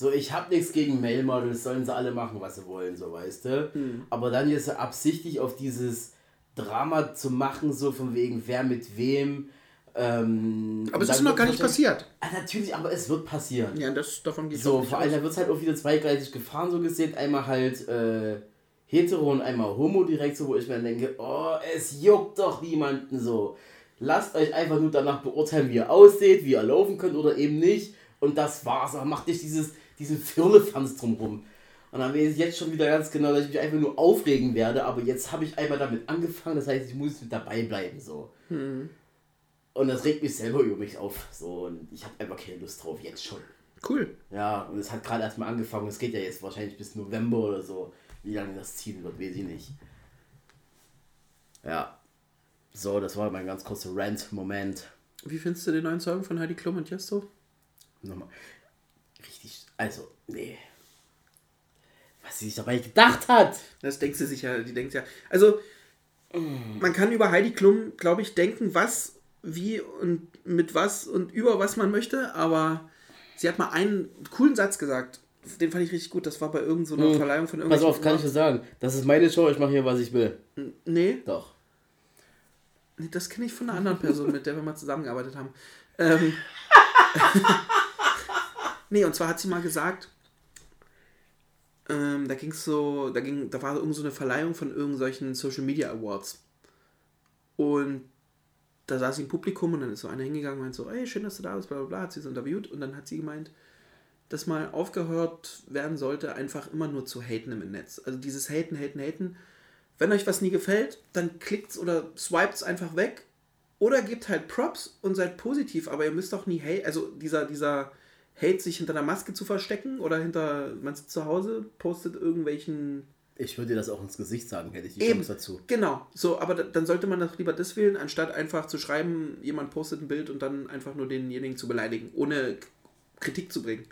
So, ich habe nichts gegen Mail-Models, sollen sie alle machen, was sie wollen, so weißt du. Hm. Aber dann jetzt absichtlich auf dieses Drama zu machen, so von wegen, wer mit wem. Ähm, Aber es dann ist noch gar nicht wahrscheinlich- passiert. Ah, natürlich, aber es wird passieren. Ja, das, davon geht So, vor allem, da wird es halt auch wieder zweigleisig gefahren, so gesehen. Einmal halt äh, hetero und einmal homo direkt, so, wo ich mir denke, oh, es juckt doch niemanden so. Lasst euch einfach nur danach beurteilen, wie ihr ausseht, wie ihr laufen könnt oder eben nicht. Und das war's. Aber macht nicht dieses, diesen Firlefanz drumrum. Und dann weiß ich jetzt schon wieder ganz genau, dass ich mich einfach nur aufregen werde. Aber jetzt habe ich einmal damit angefangen, das heißt, ich muss mit dabei bleiben, so. Und das regt mich selber über mich auf. So, und ich habe einfach keine Lust drauf, jetzt schon. Cool. Ja, und es hat gerade erstmal angefangen. Es geht ja jetzt wahrscheinlich bis November oder so. Wie lange das ziehen wird, weiß ich nicht. Ja. So, das war mein ganz kurzer Rant-Moment. Wie findest du den neuen Song von Heidi Klum und Jesto? Nochmal. Also, nee. Was sie sich dabei gedacht hat. Das denkt sie sich ja, die denkt ja. Also, man kann über Heidi Klum, glaube ich, denken, was, wie und mit was und über was man möchte, aber sie hat mal einen coolen Satz gesagt. Den fand ich richtig gut. Das war bei irgendeiner so einer Verleihung von Pass irgendwelchen. auf, kann ich dir sagen. Das ist meine Show, ich mache hier, was ich will. Nee, Doch. nee das kenne ich von einer anderen Person, mit der wir mal zusammengearbeitet haben. Ähm, nee, und zwar hat sie mal gesagt, ähm, da ging so, da ging, da war irgend so eine Verleihung von irgendwelchen Social Media Awards. Und da saß sie im Publikum und dann ist so einer hingegangen und meinte so, ey, schön, dass du da bist, bla bla bla, hat sie so interviewt und dann hat sie gemeint, dass mal aufgehört werden sollte, einfach immer nur zu haten im Netz. Also dieses Haten, Haten, Haten. Wenn euch was nie gefällt, dann klickt's oder swipet's einfach weg oder gebt halt Props und seid positiv, aber ihr müsst doch nie hate, also dieser, dieser Hate, sich hinter einer Maske zu verstecken oder hinter, man sitzt zu Hause, postet irgendwelchen Ich würde dir das auch ins Gesicht sagen, hätte ich die Eben, Chance dazu. genau, so, aber da- dann sollte man doch lieber das wählen, anstatt einfach zu schreiben, jemand postet ein Bild und dann einfach nur denjenigen zu beleidigen, ohne Kritik zu bringen.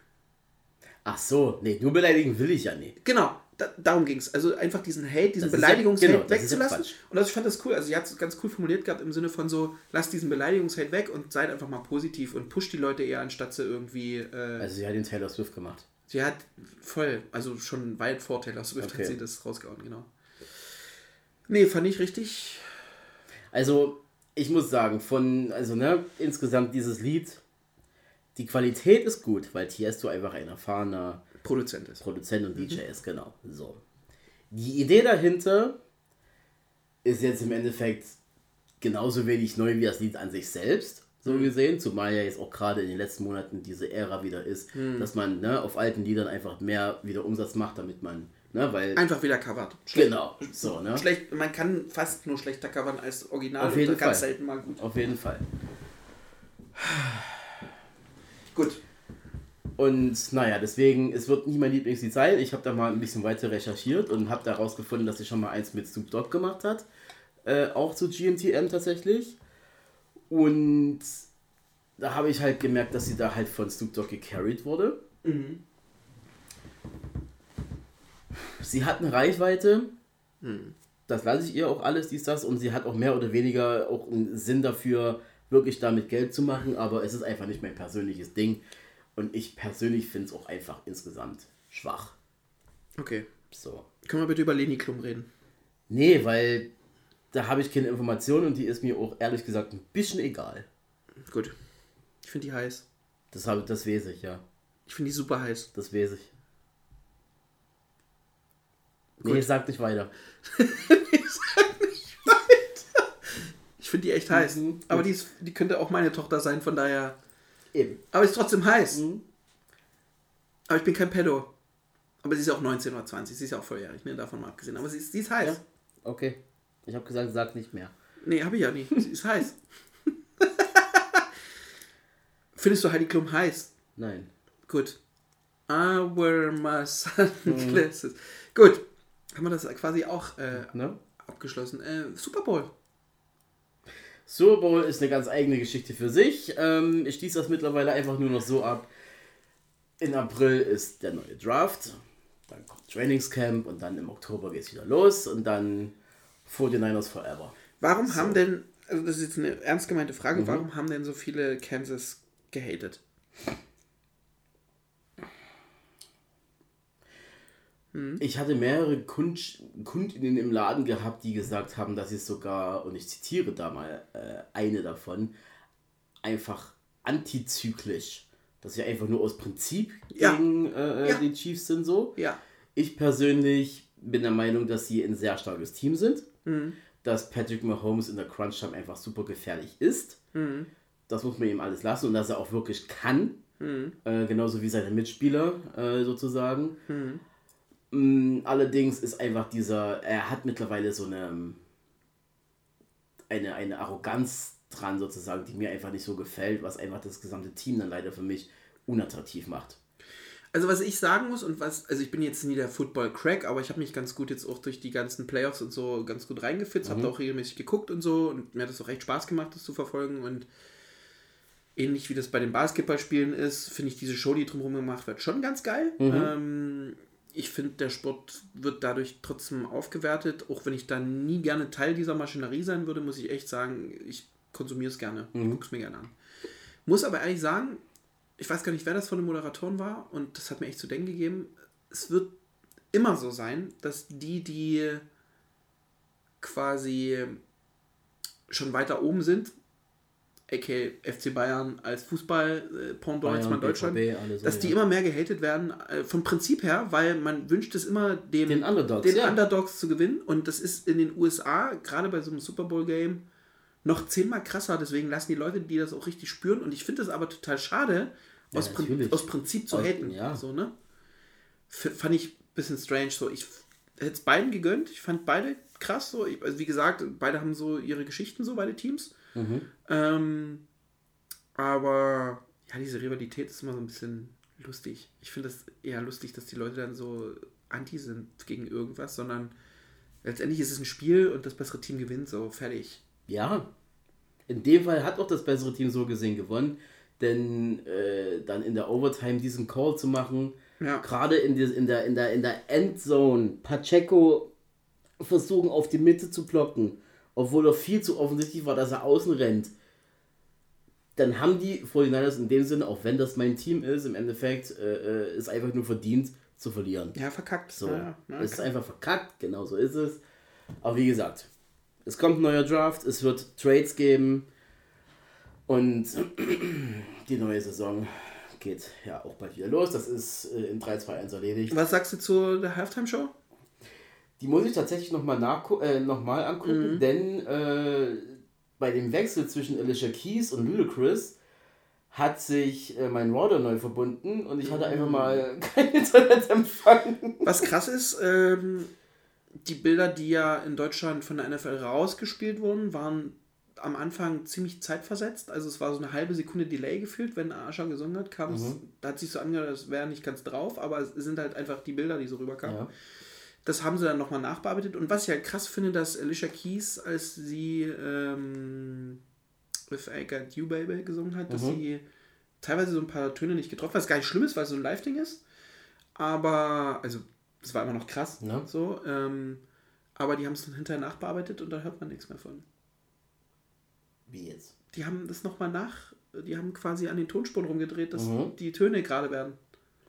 Ach so, nee, nur beleidigen will ich ja nicht. Genau, da, darum ging es. Also einfach diesen Hate, diesen Das ja- Beleidigungshate genau, das wegzulassen. Quatsch. und das, ich fand das cool. Also sie hat es ganz cool formuliert gehabt im Sinne von so, lasst diesen Beleidigungshate weg und seid einfach mal positiv und pusht die Leute eher, anstatt sie irgendwie. Äh, Also sie hat den Taylor Swift gemacht. sie hat voll, also schon weit vor Taylor Swift Okay. hat sie das rausgehauen, genau. Nee, fand ich richtig. Also, ich muss sagen, von, also ne, insgesamt dieses Lied, die Qualität ist gut, weil Tiesto einfach ein erfahrener Produzent ist. Produzent und DJ ist, genau. So. Die Idee dahinter ist jetzt im Endeffekt genauso wenig neu wie das Lied an sich selbst, so gesehen, zumal ja jetzt auch gerade in den letzten Monaten diese Ära wieder ist, dass man ne, auf alten Liedern einfach mehr wieder Umsatz macht, damit man, ne, weil, Einfach wieder covered. genau, so, ne, Schlecht, man kann fast nur schlechter covern als Original Auf jeden und ganz Fall. selten mal gut. auf jeden Fall. Gut. Und naja, deswegen, es wird nicht mein Lieblingslied sein. Ich habe da mal ein bisschen weiter recherchiert und habe da rausgefunden, dass sie schon mal eins mit Snoop Dogg gemacht hat. Äh, auch zu GNTM tatsächlich. Und da habe ich halt gemerkt, dass sie da halt von Snoop Dogg gecarried wurde. Sie hat eine Reichweite. das lasse ich ihr auch alles, dies, das. Und sie hat auch mehr oder weniger auch einen Sinn dafür, wirklich damit Geld zu machen. Aber es ist einfach nicht mein persönliches Ding. Und ich persönlich finde es auch einfach insgesamt schwach. Okay. So. Können wir bitte über Leni Klum reden? Nee, weil da habe ich keine Information und die ist mir auch ehrlich gesagt ein bisschen egal. Gut. Ich finde die heiß. Das, das weiß ich, ja. Ich finde die super heiß. Das weiß ich. Nee, Gut. sag nicht weiter. Ich finde die echt heiß. Mhm, Aber gut. die, ist, die könnte auch meine Tochter sein, von daher. Eben. Aber ist trotzdem heiß. Mhm. Aber ich bin kein Pedo. Aber sie ist ja auch 19 oder 20. Sie ist ja auch volljährig, ne? Davon mal abgesehen. Aber sie ist, sie ist heiß. Ja. Okay. Ich habe gesagt, sag nicht mehr. Nee, habe ich ja nicht. Sie ist heiß. Findest du Heidi Klum heiß? Nein. Gut. I wear my sunglasses. Gut. Haben wir das quasi auch äh, Ne? abgeschlossen. Äh, Super Bowl. Super Bowl ist eine ganz eigene Geschichte für sich. Ähm, ich schließe das mittlerweile einfach nur noch so ab. In April ist der neue Draft. Dann kommt Trainingscamp und dann im Oktober geht es wieder los und dann 49ers Forever. Warum haben denn, also das ist jetzt eine ernst gemeinte Mhm. Frage, warum haben denn so viele Kansas gehatet? Ich hatte mehrere Kund Kundinnen im Laden gehabt, die gesagt haben, dass sie sogar, und ich zitiere da mal äh, eine davon, einfach antizyklisch. Dass sie einfach nur aus Prinzip Ja. gegen äh, Ja. die Chiefs sind so. Ja. Ich persönlich bin der Meinung, dass sie ein sehr starkes Team sind. Dass Patrick Mahomes in der Crunch-Time einfach super gefährlich ist. Das muss man ihm alles lassen und dass er auch wirklich kann. Äh, genauso wie seine Mitspieler äh, sozusagen. Mm, allerdings ist einfach dieser, er hat mittlerweile so eine, eine, eine Arroganz dran sozusagen, die mir einfach nicht so gefällt, was einfach das gesamte Team dann leider für mich unattraktiv macht. Also was ich sagen muss und was, also ich bin jetzt nie der Football-Crack, aber ich habe mich ganz gut jetzt auch durch die ganzen Playoffs und so ganz gut reingefitzt, habe da auch regelmäßig geguckt und so und mir hat es auch echt Spaß gemacht, das zu verfolgen und ähnlich wie das bei den Basketballspielen ist, finde ich diese Show, die drumherum gemacht wird, schon ganz geil. Ähm, ich finde, der Sport wird dadurch trotzdem aufgewertet, auch wenn ich da nie gerne Teil dieser Maschinerie sein würde, muss ich echt sagen, ich konsumiere es gerne, ich gucke es mir gerne an. Muss aber ehrlich sagen, ich weiß gar nicht, wer das von den Moderatoren war und das hat mir echt zu denken gegeben. Es wird immer so sein, dass die, die quasi schon weiter oben sind, aka FC Bayern als Fußball-Pendant Deutschland, BVB, so, dass die ja. immer mehr gehatet werden, äh, vom Prinzip her, weil man wünscht es immer dem Den Underdogs, den ja. Underdogs zu gewinnen und das ist in den USA, gerade bei so einem Super Bowl-Game, noch zehnmal krasser, deswegen lassen die Leute, die das auch richtig spüren und ich finde das aber total schade, Ja, aus, Prin aus Prinzip zu Aus- haten. ja. So, ne? F fand ich ein bisschen strange. So, ich hätte es beiden gegönnt. Ich fand beide krass. So. Ich, also wie gesagt, beide haben so ihre Geschichten, so beide Teams. Mhm. Ähm, aber ja, diese Rivalität ist immer so ein bisschen lustig. Ich finde es eher lustig, dass die Leute dann so anti sind gegen irgendwas, sondern letztendlich ist es ein Spiel und das bessere Team gewinnt, so fertig. Ja, in dem Fall hat auch das bessere Team so gesehen gewonnen, denn äh, dann in der Overtime diesen Call zu machen, Ja. gerade in, der- in, der, in, der, in der Endzone, Pacheco versuchen auf die Mitte zu blocken, obwohl er viel zu offensichtlich war, dass er außen rennt. Dann haben die 49ers in dem Sinne, auch wenn das mein Team ist, im Endeffekt äh, äh, ist einfach nur verdient zu verlieren. Ja, verkackt. So, Ja, ja, es ist einfach verkackt, genau so ist es. Aber wie gesagt, es kommt ein neuer Draft, es wird Trades geben und die neue Saison geht ja auch bald wieder los. Das ist äh, in 3-2-1 erledigt. Was sagst du zu der Halftime-Show? Die muss ich tatsächlich nochmal äh, noch mal angucken, denn äh, bei dem Wechsel zwischen Alicia Keys und Ludacris hat sich äh, mein Router neu verbunden und ich hatte einfach mal kein Internetempfang. Was krass ist, ähm, die Bilder, die ja in Deutschland von der NFL rausgespielt wurden, waren am Anfang ziemlich zeitversetzt. Also es war so eine halbe Sekunde Delay gefühlt, wenn Ascha gesungen hat, kam es, da hat sich so angehört, das wäre nicht ganz drauf, aber es sind halt einfach die Bilder, die so rüberkamen. Ja. Das haben sie dann nochmal nachbearbeitet. Und was ich halt krass finde, dass Alicia Keys, als sie ähm, If I Got You Baby gesungen hat, dass sie teilweise so ein paar Töne nicht getroffen hat, was gar nicht schlimm ist, weil es so ein Live-Ding ist. Aber, also, das war immer noch krass. Ja. So, ähm, aber die haben es dann hinterher nachbearbeitet und da hört man nichts mehr von. Wie jetzt? Die haben das nochmal nach, die haben quasi an den Tonspuren rumgedreht, dass Mhm. die Töne gerade werden.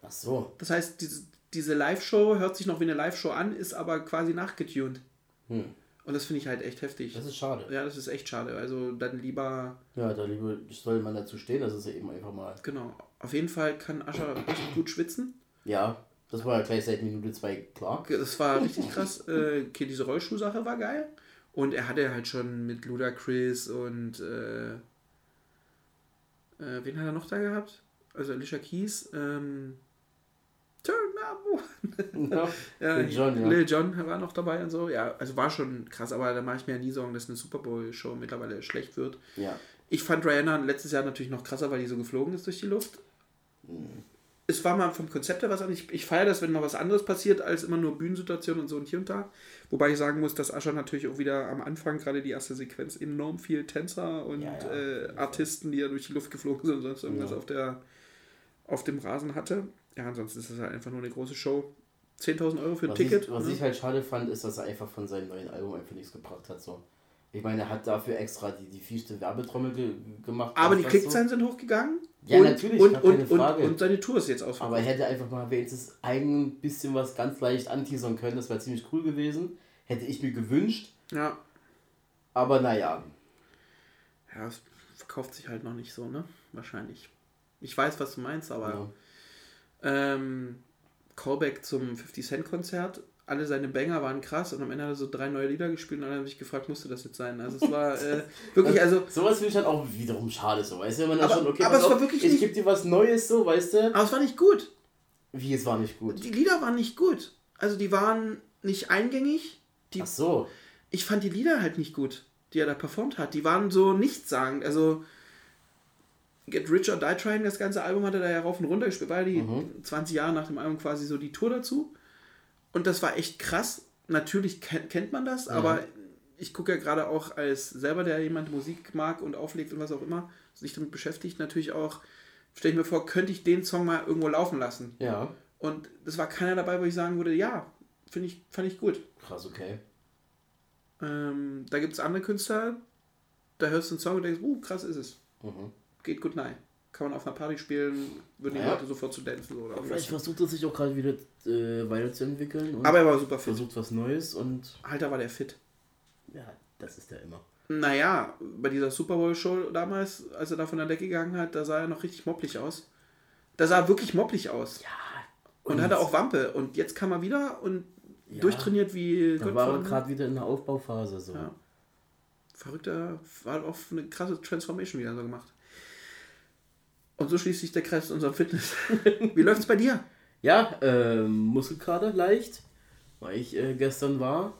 Ach so. Das heißt, diese, diese Live-Show hört sich noch wie eine Live-Show an, ist aber quasi nachgetuned. Hm. Und das finde ich halt echt heftig. Das ist schade. ja, das ist echt schade. Also dann lieber, Ja, da lieber soll man dazu stehen, das ist ja eben einfach mal. genau. Auf jeden Fall kann Ascher echt gut schwitzen. Ja, das war ja gleich seit Minute zwei klar. Das war richtig krass. Äh, okay, diese Rollschuhsache war geil. Und er hatte halt schon mit Ludacris und äh, äh, wen hat er noch da gehabt? Also Alicia Keys. Ähm, Turn up. Ja, Lil Jon, ja. Lil Jon war noch dabei und so. Ja, also war schon krass, aber da mache ich mir ja nie Sorgen, dass eine Super Bowl-Show mittlerweile schlecht wird. ja. Ich fand Rihanna letztes Jahr natürlich noch krasser, weil die so geflogen ist durch die Luft. Mhm. Es war mal vom Konzept her was anderes. Ich, ich feiere das, wenn noch was anderes passiert, als immer nur Bühnensituationen und so und hier und da. Wobei ich sagen muss, dass Ascher natürlich auch wieder am Anfang, gerade die erste Sequenz, enorm viel Tänzer und Ja, ja. äh, Artisten, die ja durch die Luft geflogen sind und sonst irgendwas auf, der, auf dem Rasen hatte. Ja, ansonsten ist es halt einfach nur eine große Show. 10.000 Euro für ein Was, Ticket. ich, was ne? ich halt schade fand, ist, dass er einfach von seinem neuen Album einfach nichts gebracht hat. So. Ich meine, er hat dafür extra die, die vierte Werbetrommel ge gemacht. aber die einfach so. Klickzahlen sind hochgegangen. Ja, und, natürlich, Und, und, und, und seine Tour ist jetzt ausverkauft. Aber er hätte einfach mal wenigstens ein bisschen was ganz leicht anteasern können. Das wäre ziemlich cool gewesen. Hätte ich mir gewünscht. ja. Aber naja. Ja, es verkauft sich halt noch nicht so, ne? Wahrscheinlich. Ich weiß, was du meinst, aber Ja. Ähm, Callback zum 50 Cent Konzert. Alle seine Banger waren krass und am Ende hat er so drei neue Lieder gespielt und dann habe ich gefragt, musste das jetzt sein? Also es war äh, wirklich, also, Sowas finde ich halt auch wiederum schade, so, weißt du, wenn man dann Aber- schon, okay, aber es war auf, wirklich ich gebe dir was Neues, so, weißt du? aber es war nicht gut. Wie, es war nicht gut. Die Lieder waren nicht gut. Also die waren nicht eingängig. Die, Ach so. ich fand die Lieder halt nicht gut, die er da performt hat. Die waren so nichtssagend. Also Get Rich or Die Trying, das ganze Album hat er da ja rauf und runter gespielt. Ja die 20 Jahre nach dem Album quasi so die Tour dazu. Und das war echt krass. Natürlich kennt, kennt man das, aber ich gucke ja gerade auch als selber, der jemand Musik mag und auflegt und was auch immer, sich damit beschäftigt, natürlich auch, stelle ich mir vor, könnte ich den Song mal irgendwo laufen lassen. Ja. Und es war keiner dabei, wo ich sagen würde, ja, finde ich, fand ich gut. Krass, okay. Ähm, da gibt es andere Künstler, da hörst du einen Song und denkst, uh, krass ist es. Mhm. Geht gut nein. Kann man auf einer Party spielen, würden die Ja. Leute sofort zu dancen. Oder Vielleicht irgendwas. versucht er sich auch gerade wieder äh, weiterzuentwickeln und Aber er war super fit. versucht was Neues und Alter, war der fit. ja, das ist er immer. Naja, bei dieser Super Bowl-Show damals, als er da von der Decke gegangen hat, da sah er noch richtig mopplig aus. Da sah er wirklich mopplig aus. Ja. und, hatte auch Wampe. Und jetzt kam er wieder und Ja. durchtrainiert wie Da Gott war er gerade wieder in der Aufbauphase so. Ja. Verrückter, war auch eine krasse Transformation wieder so gemacht. Und so schließt sich der Kreis zu unserem Fitness. Wie läuft es bei dir? Ja, ähm, Muskelkater leicht, weil ich äh, gestern war.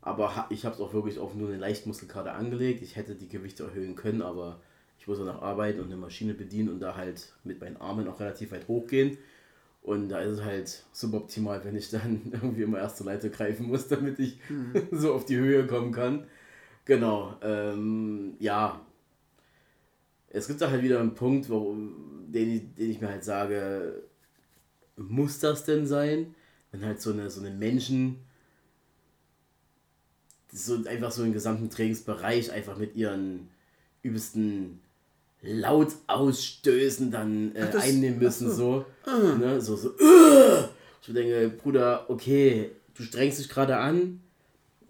Aber ha ich habe es auch wirklich auf nur eine Leichtmuskelkater angelegt. Ich hätte die Gewichte erhöhen können, aber ich muss ja noch arbeiten und eine Maschine bedienen und da halt mit meinen Armen auch relativ weit hochgehen. Und da ist es halt suboptimal, wenn ich dann irgendwie immer erst zur Leiter greifen muss, damit ich so auf die Höhe kommen kann. Genau, ähm, ja. Es gibt da halt wieder einen Punkt, wo, den, ich- den ich mir halt sage, muss das denn sein? Wenn halt so eine, so eine Menschen so einfach so den gesamten Trainingsbereich einfach mit ihren übelsten Lautausstößen dann äh, Ach, einnehmen müssen, ach so. Ne? So, so, "Ugh!" ich denke, Bruder, okay, du strengst dich gerade an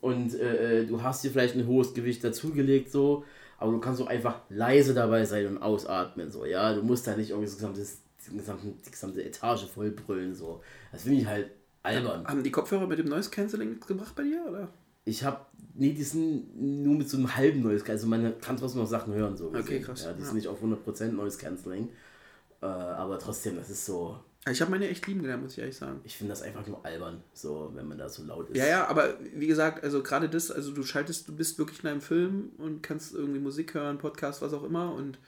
und äh, äh, du hast dir vielleicht ein hohes Gewicht dazugelegt, so, aber du kannst auch einfach leise dabei sein und ausatmen, so, ja, du musst da nicht irgendwie das gesamte, die, gesamte, die gesamte Etage voll brüllen, so. Das finde ich halt albern. Haben die Kopfhörer mit dem Noise Cancelling nichts gebracht bei dir? Oder? Ich habe, nee, die sind nur mit so einem halben Noise Also man kann trotzdem noch Sachen hören, so. Okay, gesehen. krass, Ja, die ja. sind nicht auf 100% Noise Cancelling. Äh, aber trotzdem, das ist so, Ich habe meine echt lieben gelernt, muss ich ehrlich sagen. ich finde das einfach nur albern, so, wenn man da so laut ist. Ja, ja, aber wie gesagt, also gerade das, also du schaltest, du bist wirklich in einem Film und kannst irgendwie Musik hören, Podcast, was auch immer und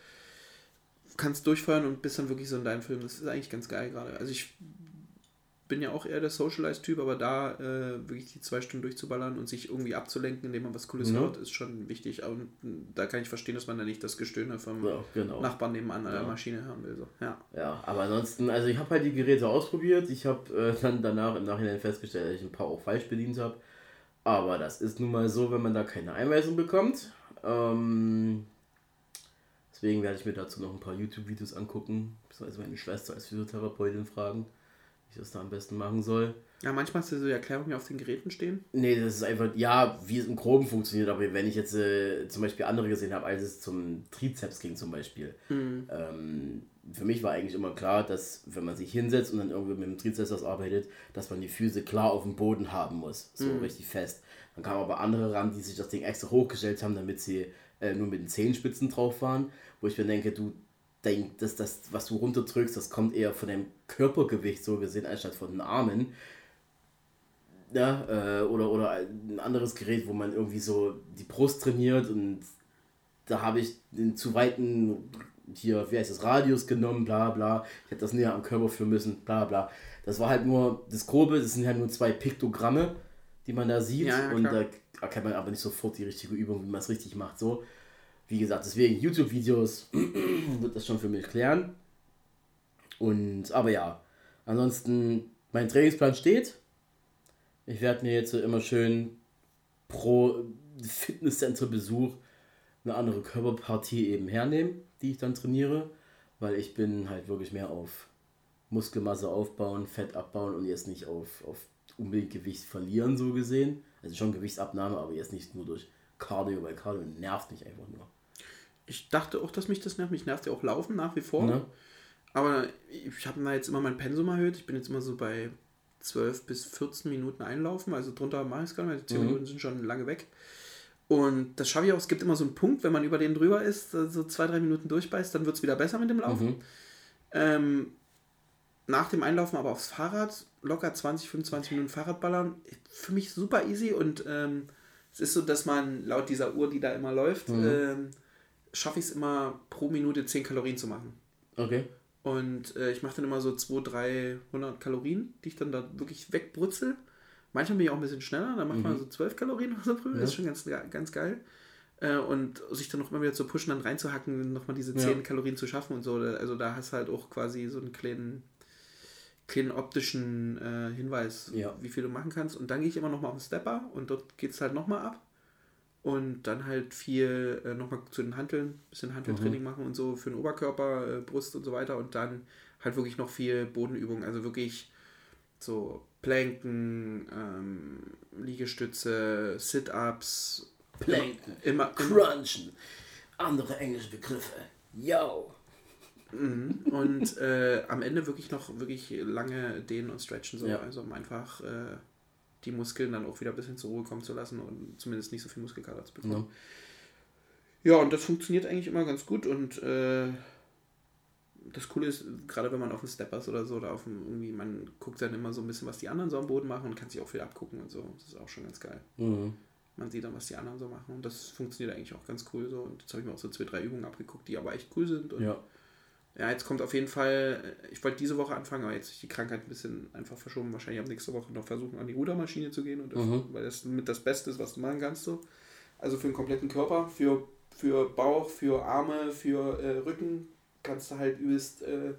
kannst durchfeuern und bist dann wirklich so in deinem Film. Das ist eigentlich ganz geil gerade. Also ich bin ja auch eher der Socialized-Typ, aber da äh, wirklich die zwei Stunden durchzuballern und sich irgendwie abzulenken, indem man was Cooles Mhm. hört, ist schon wichtig. Und da kann ich verstehen, dass man da nicht das Gestöhne vom Ja, genau. Nachbarn nebenan an der Ja. Maschine hören will. So. Ja. Ja, aber ansonsten, also ich habe halt die Geräte ausprobiert. Ich habe äh, dann danach im Nachhinein festgestellt, dass ich ein paar auch falsch bedient habe. Aber das ist nun mal so, wenn man da keine Einweisung bekommt. Ähm, deswegen werde ich mir dazu noch ein paar YouTube-Videos angucken. Beziehungsweise meine Schwester als Physiotherapeutin fragen, ich das da am besten machen soll. Ja, manchmal hast du so Erklärungen, die auf den Geräten stehen. Nee, das ist einfach, ja, wie es im Groben funktioniert, aber wenn ich jetzt äh, zum Beispiel andere gesehen habe, als es zum Trizeps ging zum Beispiel, ähm, für mich war eigentlich immer klar, dass wenn man sich hinsetzt und dann irgendwie mit dem Trizeps was arbeitet, dass man die Füße klar auf dem Boden haben muss, so richtig fest. Dann kamen aber andere ran, die sich das Ding extra hochgestellt haben, damit sie äh, nur mit den Zehenspitzen drauf waren, wo ich mir denke, du denkst, dass das, was du runterdrückst, das kommt eher von deinem Körpergewicht so gesehen, anstatt von den Armen ja, äh, oder, oder ein anderes Gerät, wo man irgendwie so die Brust trainiert und da habe ich den zu weiten, hier, wie heißt das, Radius genommen, bla bla. Ich hätte das näher am Körper führen müssen, bla bla. Das war halt nur das Grobe, das sind halt nur zwei Piktogramme, die man da sieht Ja, ja, und da erkennt man aber nicht sofort die richtige Übung, wie man es richtig macht. So, wie gesagt, deswegen YouTube-Videos wird das schon für mich klären. Und, aber ja, ansonsten, mein Trainingsplan steht. Ich werde mir jetzt immer schön pro Fitnesscenter-Besuch eine andere Körperpartie eben hernehmen, die ich dann trainiere, weil ich bin halt wirklich mehr auf Muskelmasse aufbauen, Fett abbauen und jetzt nicht auf, auf unbedingt Gewicht verlieren, so gesehen. Also schon Gewichtsabnahme, aber jetzt nicht nur durch Cardio, weil Cardio nervt mich einfach nur. Ich dachte auch, dass mich das nervt. Mich nervt ja auch Laufen nach wie vor. Ne? Aber ich habe da jetzt immer mein Pensum erhöht. Ich bin jetzt immer so bei 12 bis 14 Minuten einlaufen. Also drunter mache ich es gar nicht. Die 10 Minuten sind schon lange weg. Und das schaffe ich auch. Es gibt immer so einen Punkt, wenn man über den drüber ist, so zwei, drei Minuten durchbeißt, dann wird es wieder besser mit dem Laufen. Ähm, nach dem Einlaufen aber aufs Fahrrad, locker 20, 25 Minuten Fahrrad ballern. Für mich super easy und ähm, es ist so, dass man laut dieser Uhr, die da immer läuft, ähm, schaffe ich es immer pro Minute 10 Kalorien zu machen. Okay. Und äh, ich mache dann immer so 200, 300 Kalorien, die ich dann da wirklich wegbrutzel. Manchmal bin ich auch ein bisschen schneller, dann macht man so 12 Kalorien oder so früh. Das ist schon ganz, ganz geil. Äh, und sich dann noch immer wieder zu pushen, dann reinzuhacken, nochmal diese 10 Ja. Kalorien zu schaffen und so. Also da hast du halt auch quasi so einen kleinen, kleinen optischen äh, Hinweis, Ja. wie viel du machen kannst. Und dann gehe ich immer nochmal auf den Stepper und dort geht es halt nochmal ab. Und dann halt viel äh, nochmal zu den Hanteln, bisschen Hanteltraining machen und so für den Oberkörper, äh, Brust und so weiter. Und dann halt wirklich noch viel Bodenübungen. Also wirklich so Planken, ähm, Liegestütze, Sit-Ups. Planken, Immer, immer, Crunchen, andere englische Begriffe. Yo. und äh, am Ende wirklich noch wirklich lange dehnen und stretchen. So. Ja. Also um einfach äh, die Muskeln dann auch wieder ein bisschen zur Ruhe kommen zu lassen und zumindest nicht so viel Muskelkater zu bekommen. Ja, und das funktioniert eigentlich immer ganz gut und äh, das Coole ist, gerade wenn man auf dem Stepper ist oder so, oder auf dem, irgendwie, man guckt dann immer so ein bisschen, was die anderen so am Boden machen und kann sich auch viel abgucken und so. Das ist auch schon ganz geil. Mhm. Man sieht dann, was die anderen so machen und das funktioniert eigentlich auch ganz cool so. Und jetzt habe ich mir auch so zwei, drei Übungen abgeguckt, die aber echt cool sind. Und Ja. Ja, jetzt kommt auf jeden Fall, äh, ich wollte diese Woche anfangen, aber jetzt ist die Krankheit ein bisschen einfach verschoben. Wahrscheinlich ab nächste Woche noch versuchen, an die Rudermaschine zu gehen, und Mhm. weil das mit das Beste ist, was du machen kannst. So. Also für den kompletten Körper, für, für Bauch, für Arme, für äh, Rücken kannst du halt übelst äh,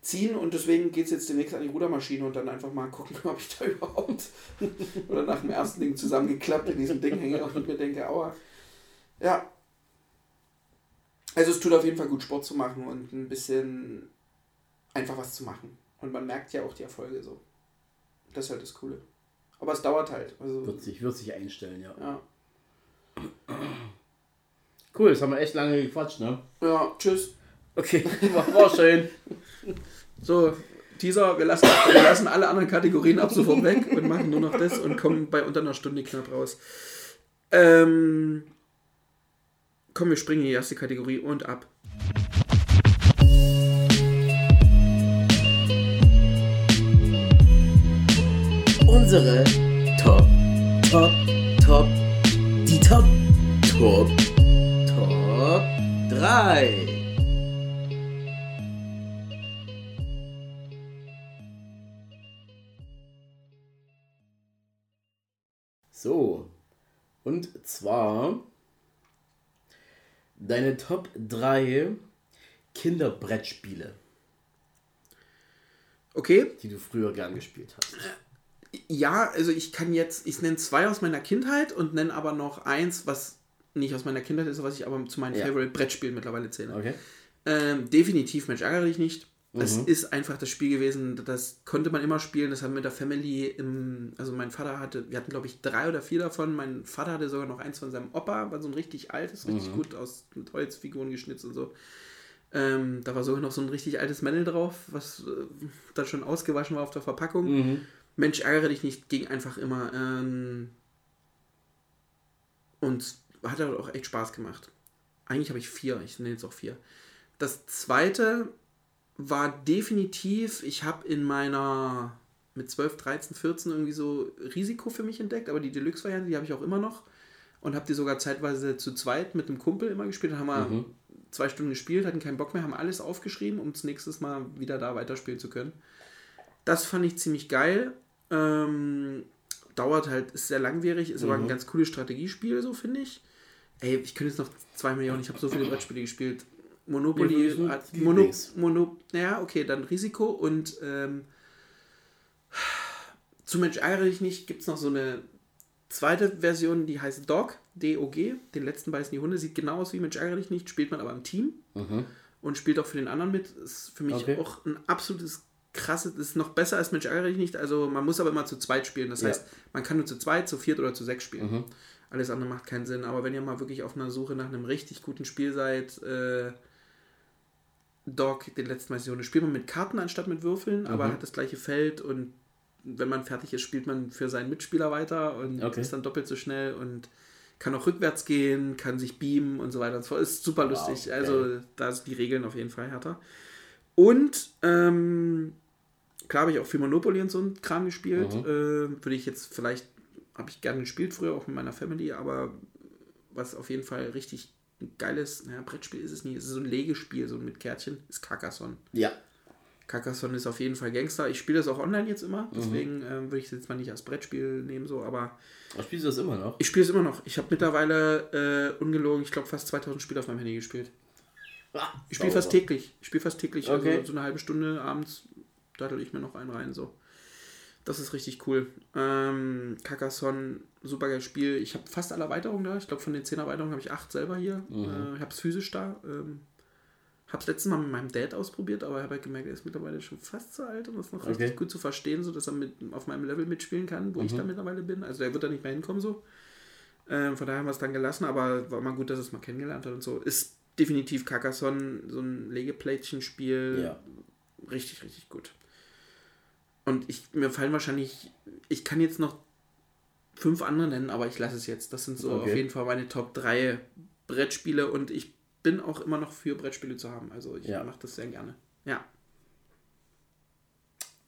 ziehen und deswegen geht es jetzt demnächst an die Rudermaschine und dann einfach mal gucken, ob ich da überhaupt oder nach dem ersten Ding zusammengeklappt in diesem Ding hänge und mir denke, aua. Ja, also es tut auf jeden Fall gut, Sport zu machen und ein bisschen einfach was zu machen. Und man merkt ja auch die Erfolge so. Das ist halt das Coole. Aber es dauert halt. Also, Wird sich, wird sich einstellen, ja. ja. Cool, jetzt haben wir echt lange gequatscht, ne? ja, tschüss. Okay, war, war schön. So, Teaser, wir lassen, wir lassen alle anderen Kategorien ab sofort weg und machen nur noch das und kommen bei unter einer Stunde knapp raus. Ähm, komm, wir springen in die erste Kategorie und ab. Unsere Top, Top, Top, die Top, Top, Top 3. So, und zwar deine Top 3 Kinderbrettspiele, Okay, die du früher gern gespielt hast. Ja, also ich kann jetzt, ich nenne zwei aus meiner Kindheit und nenne aber noch eins, was nicht aus meiner Kindheit ist, was ich aber zu meinen Ja. Favorite Brettspielen mittlerweile zähle. Okay. Ähm, definitiv, Mensch, ärgere dich nicht. Es Mhm. ist einfach das Spiel gewesen, das konnte man immer spielen. Das haben wir mit der Family im, also mein Vater hatte, wir hatten glaube ich drei oder vier davon. Mein Vater hatte sogar noch eins von seinem Opa, war so ein richtig altes, richtig Mhm. gut aus mit Holzfiguren geschnitzt und so. Ähm, da war sogar noch so ein richtig altes Männel drauf, was äh, dann schon ausgewaschen war auf der Verpackung. Mhm. Mensch, ärgere dich nicht, ging einfach immer. Ähm, und hat aber auch echt Spaß gemacht. Eigentlich habe ich vier, ich nenne jetzt auch vier. Das zweite war definitiv, ich habe in meiner mit 12, 13, 14 irgendwie so Risiko für mich entdeckt, aber die Deluxe-Variante, die habe ich auch immer noch. Und habe die sogar zeitweise zu zweit mit einem Kumpel immer gespielt. Dann haben wir zwei Stunden gespielt, hatten keinen Bock mehr, haben alles aufgeschrieben, um das nächstes Mal wieder da weiterspielen zu können. Das fand ich ziemlich geil. Ähm, dauert halt, ist sehr langwierig, ist aber ein ganz cooles Strategiespiel, so finde ich. Ey, ich könnte jetzt noch zwei Millionen, ich habe so viele Brettspiele gespielt. Monopoly, so hat- Mono. Mono, ja, okay, dann Risiko und ähm, zu Mensch ärgere dich nicht, gibt es noch so eine zweite Version, die heißt Dog, D-O-G, den letzten beißen die Hunde, sieht genau aus wie Mensch ärgere dich nicht, spielt man aber im Team Mhm. und spielt auch für den anderen mit. Ist für mich Okay. auch ein absolutes krasses, ist noch besser als Mensch ärgere dich nicht. Also man muss aber immer zu zweit spielen. Das Ja. heißt, man kann nur zu zweit, zu viert oder zu sechs spielen. Mhm. Alles andere macht keinen Sinn. Aber wenn ihr mal wirklich auf einer Suche nach einem richtig guten Spiel seid, äh, Dog, den letzten Version, spielt man mit Karten anstatt mit Würfeln, aber Mhm. hat das gleiche Feld und wenn man fertig ist, spielt man für seinen Mitspieler weiter und Okay. ist dann doppelt so schnell und kann auch rückwärts gehen, kann sich beamen und so weiter und so fort. Ist super Wow, lustig. geil. Also da sind die Regeln auf jeden Fall härter. Und ähm, klar habe ich auch viel Monopoly und so ein Kram gespielt. Mhm. Äh, Würde ich jetzt vielleicht, habe ich gerne gespielt früher, auch mit meiner Family, aber was auf jeden Fall richtig ein geiles, naja, Brettspiel ist es nie, es ist so ein Legespiel, so mit Kärtchen, ist Carcassonne. Ja. Carcassonne ist auf jeden Fall Gangster. Ich spiele das auch online jetzt Mhm. immer, deswegen ähm, würde ich es jetzt mal nicht als Brettspiel nehmen, so, aber Aber spielst du das immer noch? ich spiele es immer noch. Ich habe mittlerweile äh, ungelogen, ich glaube, fast 2000 Spiele auf meinem Handy gespielt. Ich spiele fast täglich. Ich spiele fast täglich. Okay. Also so eine halbe Stunde abends dattel ich mir noch einen rein. So. Das ist richtig cool. Ähm, Carcassonne, super geiles Spiel. Ich habe fast alle Erweiterungen da. Ich glaube, von den 10 Erweiterungen habe ich 8 selber hier. Mhm. Äh, ich habe es physisch da. Ähm, habe es letztes Mal mit meinem Dad ausprobiert, aber ich habe halt gemerkt, er ist mittlerweile schon fast zu alt, um das noch richtig Okay. gut zu verstehen, sodass er mit, auf meinem Level mitspielen kann, wo ich Mhm. da mittlerweile bin. Also er wird da nicht mehr hinkommen so. Ähm, von daher haben wir es dann gelassen, aber war mal gut, dass es mal kennengelernt hat und so. Ist definitiv Carcassonne, so ein Legeplättchenspiel. Ja. Richtig, richtig gut. Und ich, mir fallen wahrscheinlich, ich kann jetzt noch fünf andere nennen, aber ich lasse es jetzt. Das sind so Okay. auf jeden Fall meine Top 3 Brettspiele und ich bin auch immer noch für Brettspiele zu haben. Also ich Ja. mache das sehr gerne. Ja.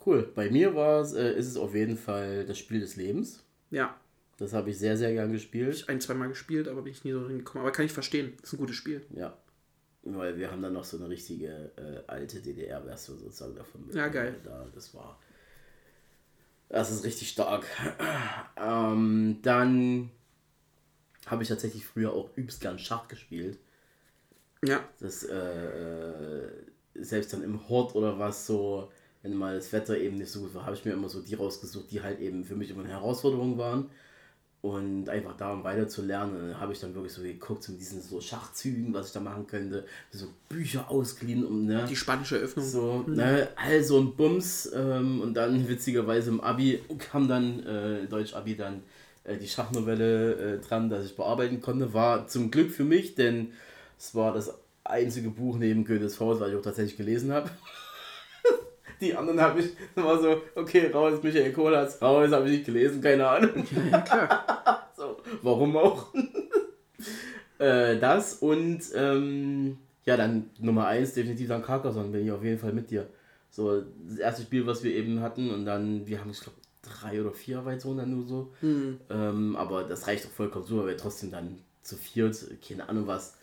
Cool. Bei mir war es, äh, ist es auf jeden Fall das Spiel des Lebens. Ja. Das habe ich sehr, sehr gern gespielt. Ich ein, zweimal gespielt, aber bin ich nie so hingekommen. Aber kann ich verstehen. Ist ein gutes Spiel. Ja. Weil wir haben dann noch so eine richtige äh, alte DDR-Version sozusagen davon. Ja, geil. Da, das war. Das ist richtig stark. ähm, dann habe ich tatsächlich früher auch übelst gern Schach gespielt. Ja. Das, äh, äh, selbst dann im Hort oder was so, wenn mal das Wetter eben nicht so gut war, habe ich mir immer so die rausgesucht, die halt eben für mich immer eine Herausforderung waren. Und einfach da, um weiter zu lernen, dann habe ich dann wirklich so geguckt, so mit diesen so Schachzügen, was ich da machen könnte, so Bücher ausgeliehen, um, ne, Die spanische Öffnung. so, ne, all so ein Bums. Ähm, und dann witzigerweise im Abi kam dann, äh, Deutsch-Abi dann, äh, die Schachnovelle äh, dran, dass ich bearbeiten konnte. War zum Glück für mich, denn es war das einzige Buch neben Goethes Faust, was ich auch tatsächlich gelesen habe. Die anderen habe ich, war so, okay, raus, Michael Kohlers, raus, habe ich nicht gelesen, keine Ahnung. Ja, klar. So, warum auch? äh, das und ähm, ja, dann Nummer eins definitiv dann Carcassonne, bin ich auf jeden Fall mit dir. So, das erste Spiel, was wir eben hatten und dann, wir haben, ich glaube, drei oder vier Erweiterungen dann nur so. Hm. Ähm, aber das reicht doch vollkommen so, weil wir trotzdem dann zu viert, keine Ahnung was,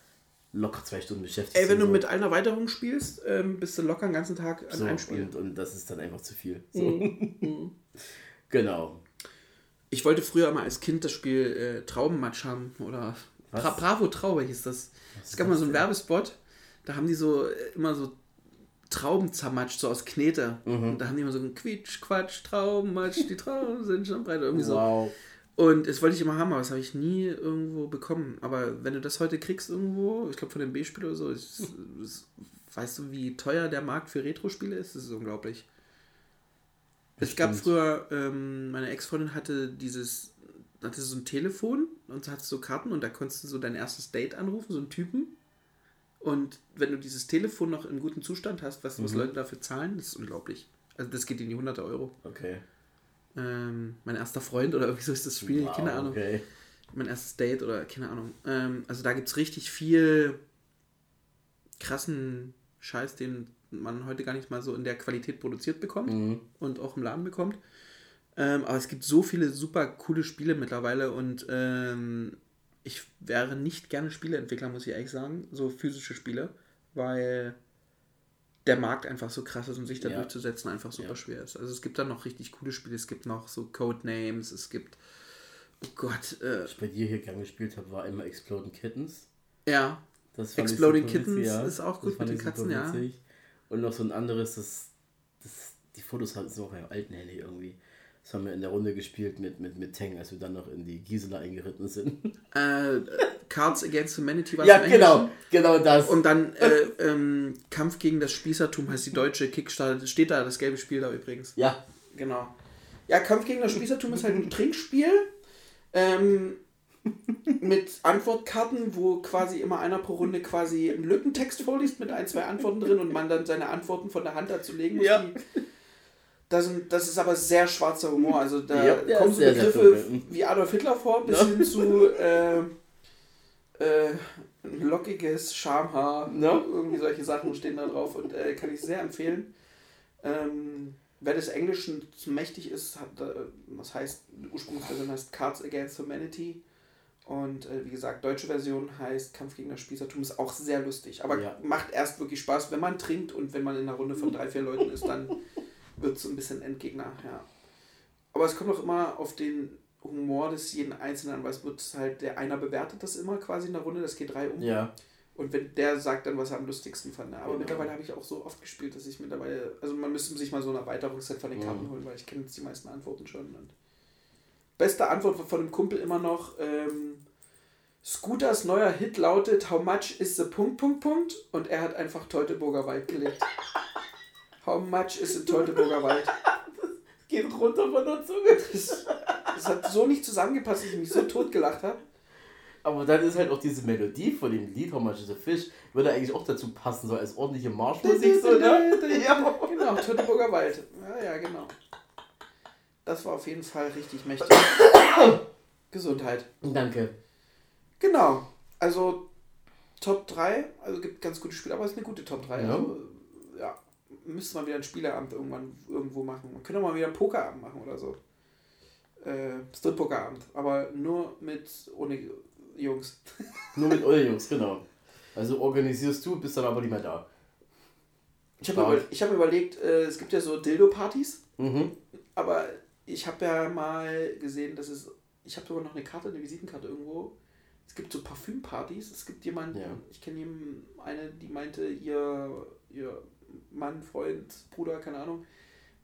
locker zwei Stunden beschäftigt Ey, wenn du so. mit einer Erweiterung spielst, ähm, bist du locker den ganzen Tag an so, einem Spiel. und, und das ist dann einfach zu viel. So. Mhm. genau. Ich wollte früher mal als Kind das Spiel äh, Traubenmatsch haben oder? Bra Bravo Traube hieß das. Es gab mal so einen Werbespot, da haben die so äh, immer so Trauben zermatscht, so aus Knete. Mhm. Und da haben die immer so ein Quietsch, Quatsch, Traubenmatsch, die Trauben sind schon breit, irgendwie so. Und das wollte ich immer haben, aber das habe ich nie irgendwo bekommen. Aber wenn du das heute kriegst irgendwo, ich glaube von dem B-Spiel oder so, ist, ist, weißt du, wie teuer der Markt für Retro-Spiele ist? Das ist unglaublich. Es gab Bestimmt. früher, ähm, meine Ex-Freundin hatte dieses, hatte so ein Telefon und hatte so Karten und da konntest du so dein erstes Date anrufen, so einen Typen. Und wenn du dieses Telefon noch in gutem Zustand hast, was, was Leute dafür zahlen, das ist unglaublich. Also das geht in die hunderte Euro. Okay. Ähm, mein erster Freund oder irgendwie so ist das Spiel, keine Ahnung Okay. mein erstes Date oder keine Ahnung. Ähm, also da gibt es richtig viel krassen Scheiß, den man heute gar nicht mal so in der Qualität produziert bekommt Mhm. und auch im Laden bekommt. Ähm, aber es gibt so viele super coole Spiele mittlerweile und ähm, ich wäre nicht gerne Spieleentwickler, muss ich ehrlich sagen, so physische Spiele, weil der Markt einfach so krass ist und sich da Ja. durchzusetzen einfach super Ja. schwer ist. Also es gibt dann noch richtig coole Spiele, es gibt noch so Codenames, es gibt, oh Gott, äh, Was ich bei dir hier gern gespielt habe, war einmal Exploding Kittens. ja, Exploding witzig, Kittens ist auch gut mit den Katzen, ja. Und noch so ein anderes, das, das die Fotos so auf einem alten Handy irgendwie. Das haben wir in der Runde gespielt mit, mit, mit Teng, als wir dann noch in die Gisela eingeritten sind. äh, Cards Against Humanity war ja, genau, genau das. Und dann äh, ähm, Kampf gegen das Spießertum heißt die deutsche Kickstarter. Steht da, das gelbe Spiel da übrigens. ja, Genau. Ja, Kampf gegen das Spießertum ist halt ein Trinkspiel. Ähm, mit Antwortkarten, wo quasi immer einer pro Runde quasi einen Lückentext vorliest mit ein, zwei Antworten drin und man dann seine Antworten von der Hand dazu legen muss. Ja. Die, das, sind, das ist aber sehr schwarzer Humor. Also da Ja, kommen so Begriffe wie Adolf Hitler vor, bis Ja. hin zu äh, äh, lockiges Schamhaar. Ja. Irgendwie solche Sachen stehen da drauf und äh, kann ich sehr empfehlen. Ähm, wer des Englischen zu mächtig ist, hat, was heißt, die Ursprungsversion heißt Cards Against Humanity. Und äh, wie gesagt, deutsche Version heißt Kampf gegen das Spießertum, ist auch sehr lustig. Aber Ja. macht erst wirklich Spaß, wenn man trinkt und wenn man in einer Runde von drei, vier Leuten ist, dann wird es ein bisschen Endgegner, ja. Aber es kommt auch immer auf den Humor des jeden Einzelnen an, weil es wird halt, der einer bewertet das immer quasi in der Runde, das geht drei um. ja. Und wenn der sagt dann, was er am lustigsten fand. ne? Aber Genau. mittlerweile habe ich auch so oft gespielt, dass ich mittlerweile, also man müsste sich mal so ein Erweiterungsset von den Karten Mhm. holen, weil ich kenne jetzt die meisten Antworten schon. Und beste Antwort von dem Kumpel immer noch, ähm, Scooters neuer Hit lautet How much is the Punkt, Punkt, Punkt? Und er hat einfach Teutoburger Wald gelegt. How much is the Teutoburger Wald? Geht runter von der Zunge. Das, das hat so nicht zusammengepasst, dass ich mich so tot gelacht habe. Aber dann ist halt auch diese Melodie von dem Lied How Much is a Fish, würde eigentlich auch dazu passen, so als ordentliche Marschmusik, so, ne? ja. Genau, Teutoburger Wald. Ja, ja, genau. Das war auf jeden Fall richtig mächtig. Gesundheit. Danke. Genau. Also Top 3, also gibt ganz gute Spiele, aber es ist eine gute Top 3. Ja. Also, ja, müsste man wieder ein Spieleabend irgendwann irgendwo machen. Man könnte mal wieder einen Pokerabend machen oder so. Äh, Strip-Pokerabend, aber nur mit ohne Jungs. Nur mit euren Jungs, genau. Also organisierst du, bist dann aber nicht mehr da. Ich habe über, ich hab überlegt, äh, es gibt ja so Dildo-Partys. Mhm. Aber ich habe ja mal gesehen, dass es. Ich habe sogar noch eine Karte, eine Visitenkarte irgendwo. Es gibt so Parfümpartys. Es gibt jemanden, Ja. ich kenne jemanden, eine, die meinte, ihr, ihr Mann, Freund, Bruder, keine Ahnung,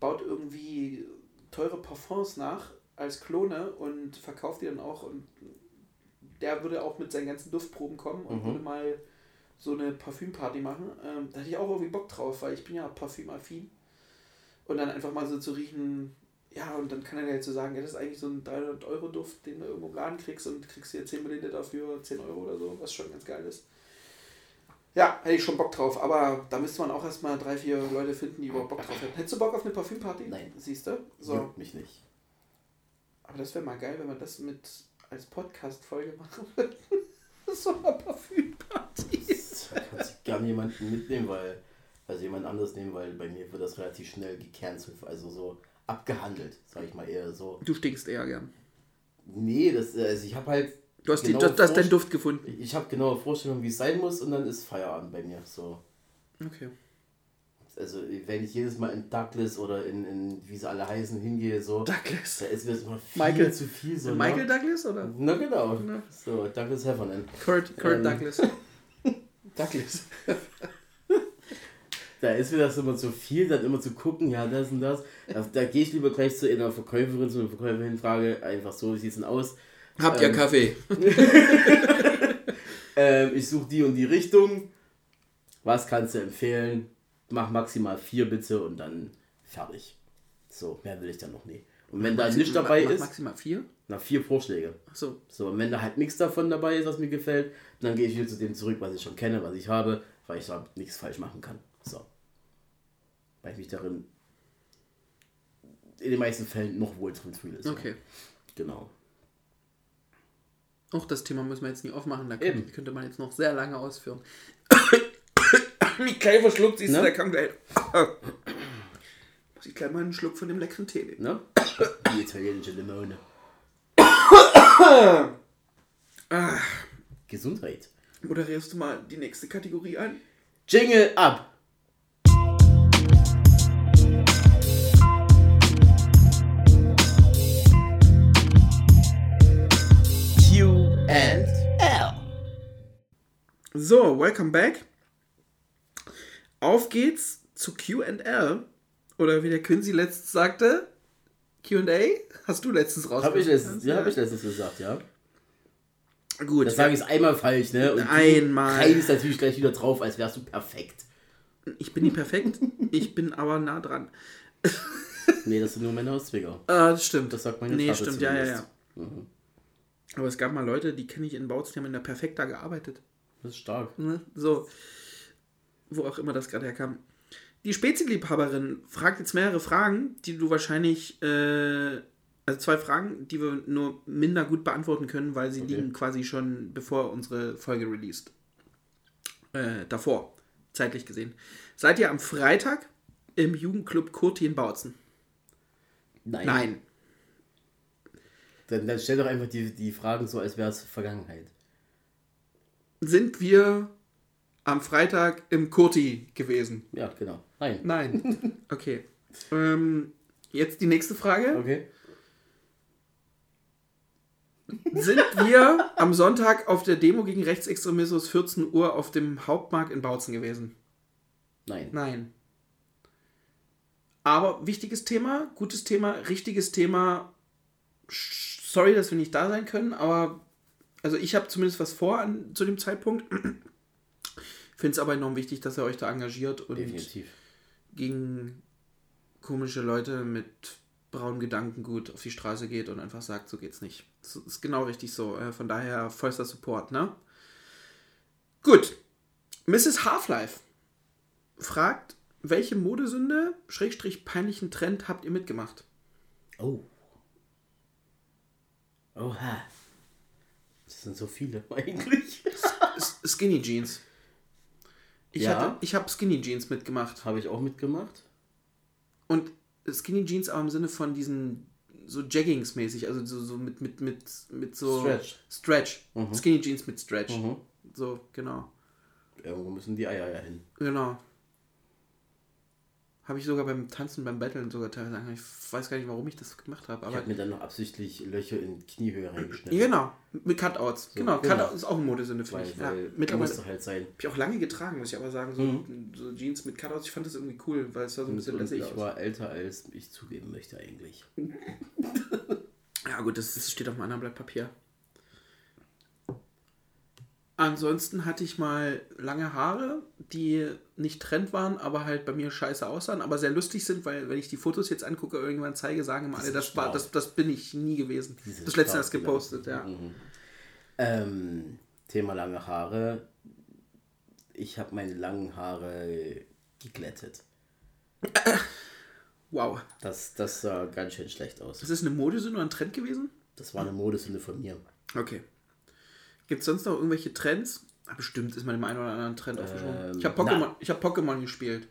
baut irgendwie teure Parfums nach als Klone und verkauft die dann auch. Und der würde auch mit seinen ganzen Duftproben kommen und Mhm. würde mal so eine Parfümparty machen. Ähm, da hätte ich auch irgendwie Bock drauf, weil ich bin ja parfümaffin. Und dann einfach mal so zu riechen, ja, und dann kann er halt so sagen, ja, das ist eigentlich so ein 300-Euro-Duft, den du irgendwo im Laden kriegst und kriegst hier 10 Milliliter für 10 Euro oder so, was schon ganz geil ist. Ja, hätte ich schon Bock drauf, aber da müsste man auch erstmal drei, vier Leute finden, die überhaupt Bock drauf hätten. Hättest du Bock auf eine Parfümparty? Nein. Siehst du? So. Juckt mich nicht. Aber das wäre mal geil, wenn wir das mit als Podcast-Folge machen würden. so eine Parfümparty. Da kannst du gerne jemanden mitnehmen, weil, also jemand anderes nehmen, weil bei mir wird das relativ schnell gecancelt, also so abgehandelt, sag ich mal eher so. Du stinkst eher gern. Nee, das, also ich habe halt, Du hast, die, du, hast deinen Duft gefunden. ich habe genaue Vorstellung, wie es sein muss und dann ist Feierabend bei mir, so. Okay. Also wenn ich jedes Mal in Douglas oder in, in wie sie alle heißen, hingehe, so, Douglas. da ist mir das immer viel Michael. zu viel, so. Michael ne? Douglas oder? Na genau. Na. So, Douglas Heffernan. Kurt, Kurt Ähm. Douglas. Douglas. Da ist mir das immer zu viel, dann immer zu gucken, ja, das und das. Da, da gehe ich lieber gleich zu einer Verkäuferin, zu einer Verkäuferin, frage einfach so, wie sieht es denn aus? Habt ihr Ähm. Kaffee? Ähm, ich suche die und die Richtung. Was kannst du empfehlen? Mach maximal vier bitte und dann fertig. So, mehr will ich dann noch nie. Und wenn da nichts dabei Mach ist, Maximal vier? na vier Vorschläge. Achso. So, und wenn da halt nichts davon dabei ist, was mir gefällt, dann gehe ich wieder zu dem zurück, was ich schon kenne, was ich habe, weil ich da nichts falsch machen kann. So. Weil ich mich darin in den meisten Fällen noch wohl drin fühle. So. Okay. Genau. Auch das Thema müssen wir jetzt nicht aufmachen, da könnte, könnte man jetzt noch sehr lange ausführen. Mikkel verschluckt, du, Ne? der kann gleich. Muss ich gleich mal einen Schluck von dem leckeren Tee nehmen. Ne? Die italienische Limone. Ah, Gesundheit. moderierst du mal die nächste Kategorie ein? Jingle ab! So, welcome back. Auf geht's zu QL. Oder wie der Quincy letztens sagte, QA? Hast du letztens raus? Hab ich letztens, ja, hab ich letztens gesagt, ja. Gut. Das sage ich einmal falsch, ne? Und du Einmal. reitest natürlich gleich wieder drauf, als wärst du perfekt. Ich bin nicht perfekt, ich bin aber nah dran. Nee, das sind nur Männer aus Zwickau. Ah, das stimmt. Das sagt meine Nee, Tante stimmt, ja, ja, ja. zumindest. Aber es gab mal Leute, die kenne ich in Bautzen, die haben in der Perfekta gearbeitet. Das ist stark. Ne? So. Wo auch immer das gerade herkam. Die Spezienliebhaberin fragt jetzt mehrere Fragen, die du wahrscheinlich, äh, also zwei Fragen, die wir nur minder gut beantworten können, weil sie Okay. liegen quasi schon bevor unsere Folge released. Äh, davor, zeitlich gesehen. Seid ihr am Freitag im Jugendclub Kurti in Bautzen? Nein. Nein. Dann, dann stell doch einfach die, die Fragen so, als wäre es Vergangenheit. Sind wir am Freitag im Kurti gewesen? Ja, genau. Nein. Nein. Okay. Ähm, jetzt die nächste Frage. Okay. Sind wir am Sonntag auf der Demo gegen Rechtsextremismus 14 Uhr auf dem Hauptmarkt in Bautzen gewesen? Nein. Nein. Aber wichtiges Thema, gutes Thema, richtiges Thema. Sorry, dass wir nicht da sein können, aber also ich habe zumindest was vor an, zu dem Zeitpunkt. Finde es aber enorm wichtig, dass ihr euch da engagiert und Definitiv. gegen komische Leute mit braunem Gedankengut auf die Straße geht und einfach sagt, so geht's nicht. Das ist genau richtig so. Äh, Von daher vollster Support, ne? Gut. Mrs. Half-Life fragt, welche Modesünde, Schrägstrich peinlichen Trend habt ihr mitgemacht? Oh. Oha. Das sind so viele eigentlich. Skinny Jeans. Ich, Ja. hatte, ich habe Skinny Jeans mitgemacht. Habe ich auch mitgemacht. Und Skinny Jeans aber im Sinne von diesen so Jaggings mäßig, also so, so mit, mit, mit, mit so Stretch. Stretch. Mhm. Skinny Jeans mit Stretch. Mhm. So, genau. Irgendwo müssen die Eier ja hin. Genau. Habe ich sogar beim Tanzen, beim Battlen sogar teilweise. Ich weiß gar nicht, warum ich das gemacht habe. Ich habe mir dann noch absichtlich Löcher in Kniehöhe reingeschnitten. genau. Mit Cutouts. genau, genau. Cutout ist auch ein Modesünde für Weil, mich. Ja, weil mittlerweile musste halt sein. habe ich auch lange getragen, muss ich aber sagen. So, Mhm. so Jeans mit Cutouts, ich fand das irgendwie cool, weil es sah so ein bisschen lässig ich aus. war älter, als ich zugeben möchte eigentlich. Ja, gut, das, das steht auf einem anderen Blatt Papier. Ansonsten hatte ich mal lange Haare, die nicht Trend waren, aber halt bei mir scheiße aussahen, aber sehr lustig sind, weil wenn ich die Fotos jetzt angucke, irgendwann zeige, sagen immer alle, das, war, das, das bin ich nie gewesen. Das letzte stark, erst gepostet, ja. Mhm. Ähm, Thema lange Haare. Ich habe meine langen Haare geglättet. Wow. Das, das sah ganz schön schlecht aus. Das ist eine Modesünde oder ein Trend gewesen? Das war eine Modesünde von mir. Okay. Gibt es sonst noch irgendwelche Trends? Bestimmt ist man dem einen oder anderen Trend. Ähm, Ich habe Pokémon, ich hab Pokémon gespielt.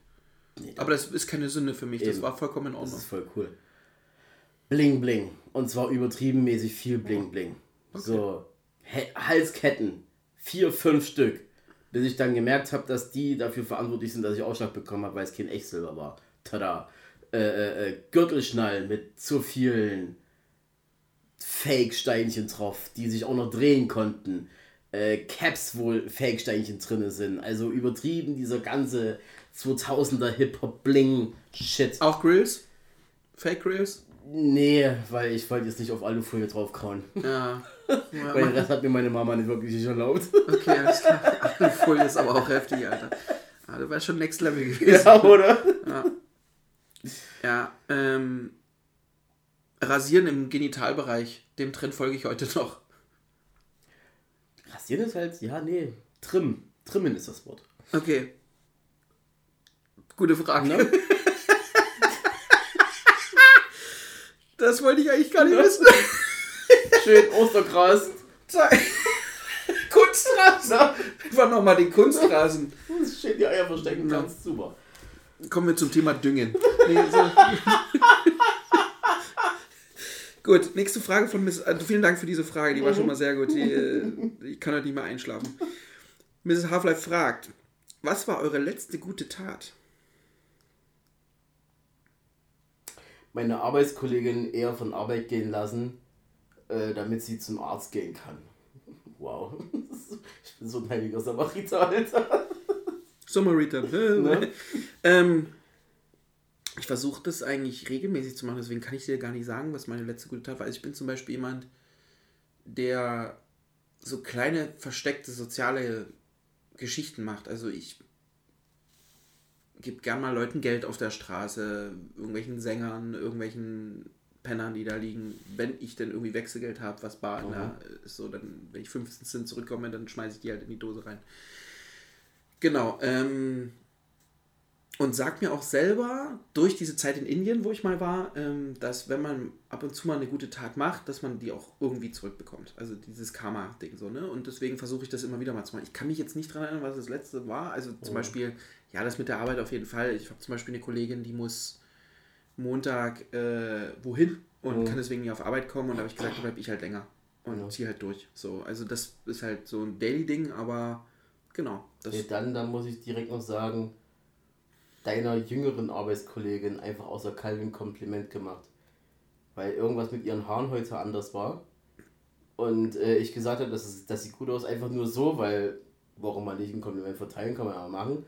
Nee, Aber das ist keine Sünde für mich. Das Eben. war vollkommen in Das Ordnung. ist voll cool. Bling Bling. Und zwar übertrieben mäßig viel Bling Bling. So He- Halsketten. Vier, fünf Stück. Bis ich dann gemerkt habe, dass die dafür verantwortlich sind, dass ich Ausschlag bekommen habe, weil es kein Echtsilber war. Tada. Äh, äh, äh, Gürtelschnallen mit zu vielen Fake-Steinchen drauf, die sich auch noch drehen konnten. Äh, Caps wohl Fake-Steinchen drin sind. Also übertrieben dieser ganze 2000er Hip-Hop-Bling-Shit. Auch Grills? Fake Grills? Nee, weil ich wollte jetzt nicht auf Alufolie draufkauen. Ja. ja Weil Rest hat mir meine Mama nicht wirklich erlaubt. okay, alles klar. Alufolie ist aber auch heftig, Alter. Ah, das war schon Next Level gewesen. ja, oder? Ja, ähm, Rasieren im Genitalbereich, dem Trend folge ich heute noch. Rasieren ist halt, ja, nee. Trim. Trimmen ist das Wort. Okay. Gute Frage. Ne? Das wollte ich eigentlich gar nicht Ne? wissen. Schön Ostergras. Kunstrasen. Einfach nochmal den Kunstrasen. Schön die Eier verstecken kannst. Super. Kommen wir zum Thema Düngen. Nee, so. gut, nächste Frage von Miss. Also vielen Dank für diese Frage, die war schon mal sehr gut. Die, äh, ich kann heute nicht mehr einschlafen. Mrs. Half-Life fragt: Was war eure letzte gute Tat? Meine Arbeitskollegin eher von Arbeit gehen lassen, äh, damit sie zum Arzt gehen kann. Wow. Ich bin so ein heiliger Samariter, Alter. Sommerreader. Ne? ähm, ich versuche das eigentlich regelmäßig zu machen, deswegen kann ich dir gar nicht sagen, was meine letzte gute Tat war. Also ich bin zum Beispiel jemand, der so kleine versteckte soziale Geschichten macht. Also ich gebe gern mal Leuten Geld auf der Straße, irgendwelchen Sängern, irgendwelchen Pennern, die da liegen, wenn ich denn irgendwie Wechselgeld habe, was bar der ist, so dann, wenn ich 15 Cent zurückkomme, dann schmeiße ich die halt in die Dose rein. Genau. Ähm, und sagt mir auch selber, durch diese Zeit in Indien, wo ich mal war, ähm, dass wenn man ab und zu mal eine gute Tat macht, dass man die auch irgendwie zurückbekommt. Also dieses Karma-Ding so, ne? Und deswegen versuche ich das immer wieder mal zu machen. Ich kann mich jetzt nicht daran erinnern, was das letzte war. Also zum Beispiel, ja, das mit der Arbeit auf jeden Fall. Ich habe zum Beispiel eine Kollegin, die muss Montag äh, wohin und kann deswegen nicht auf Arbeit kommen und da habe ich gesagt, da bleib ich halt länger und Ja. ziehe halt durch. So, also das ist halt so ein Daily-Ding, aber genau. Das, Nee, dann, dann muss ich direkt noch sagen, deiner jüngeren Arbeitskollegin einfach außer Calvin ein Kompliment gemacht. Weil irgendwas mit ihren Haaren heute anders war. Und äh, ich gesagt habe, dass es, das sieht gut aus, einfach nur so, weil, warum man nicht ein Kompliment verteilen, kann man ja machen.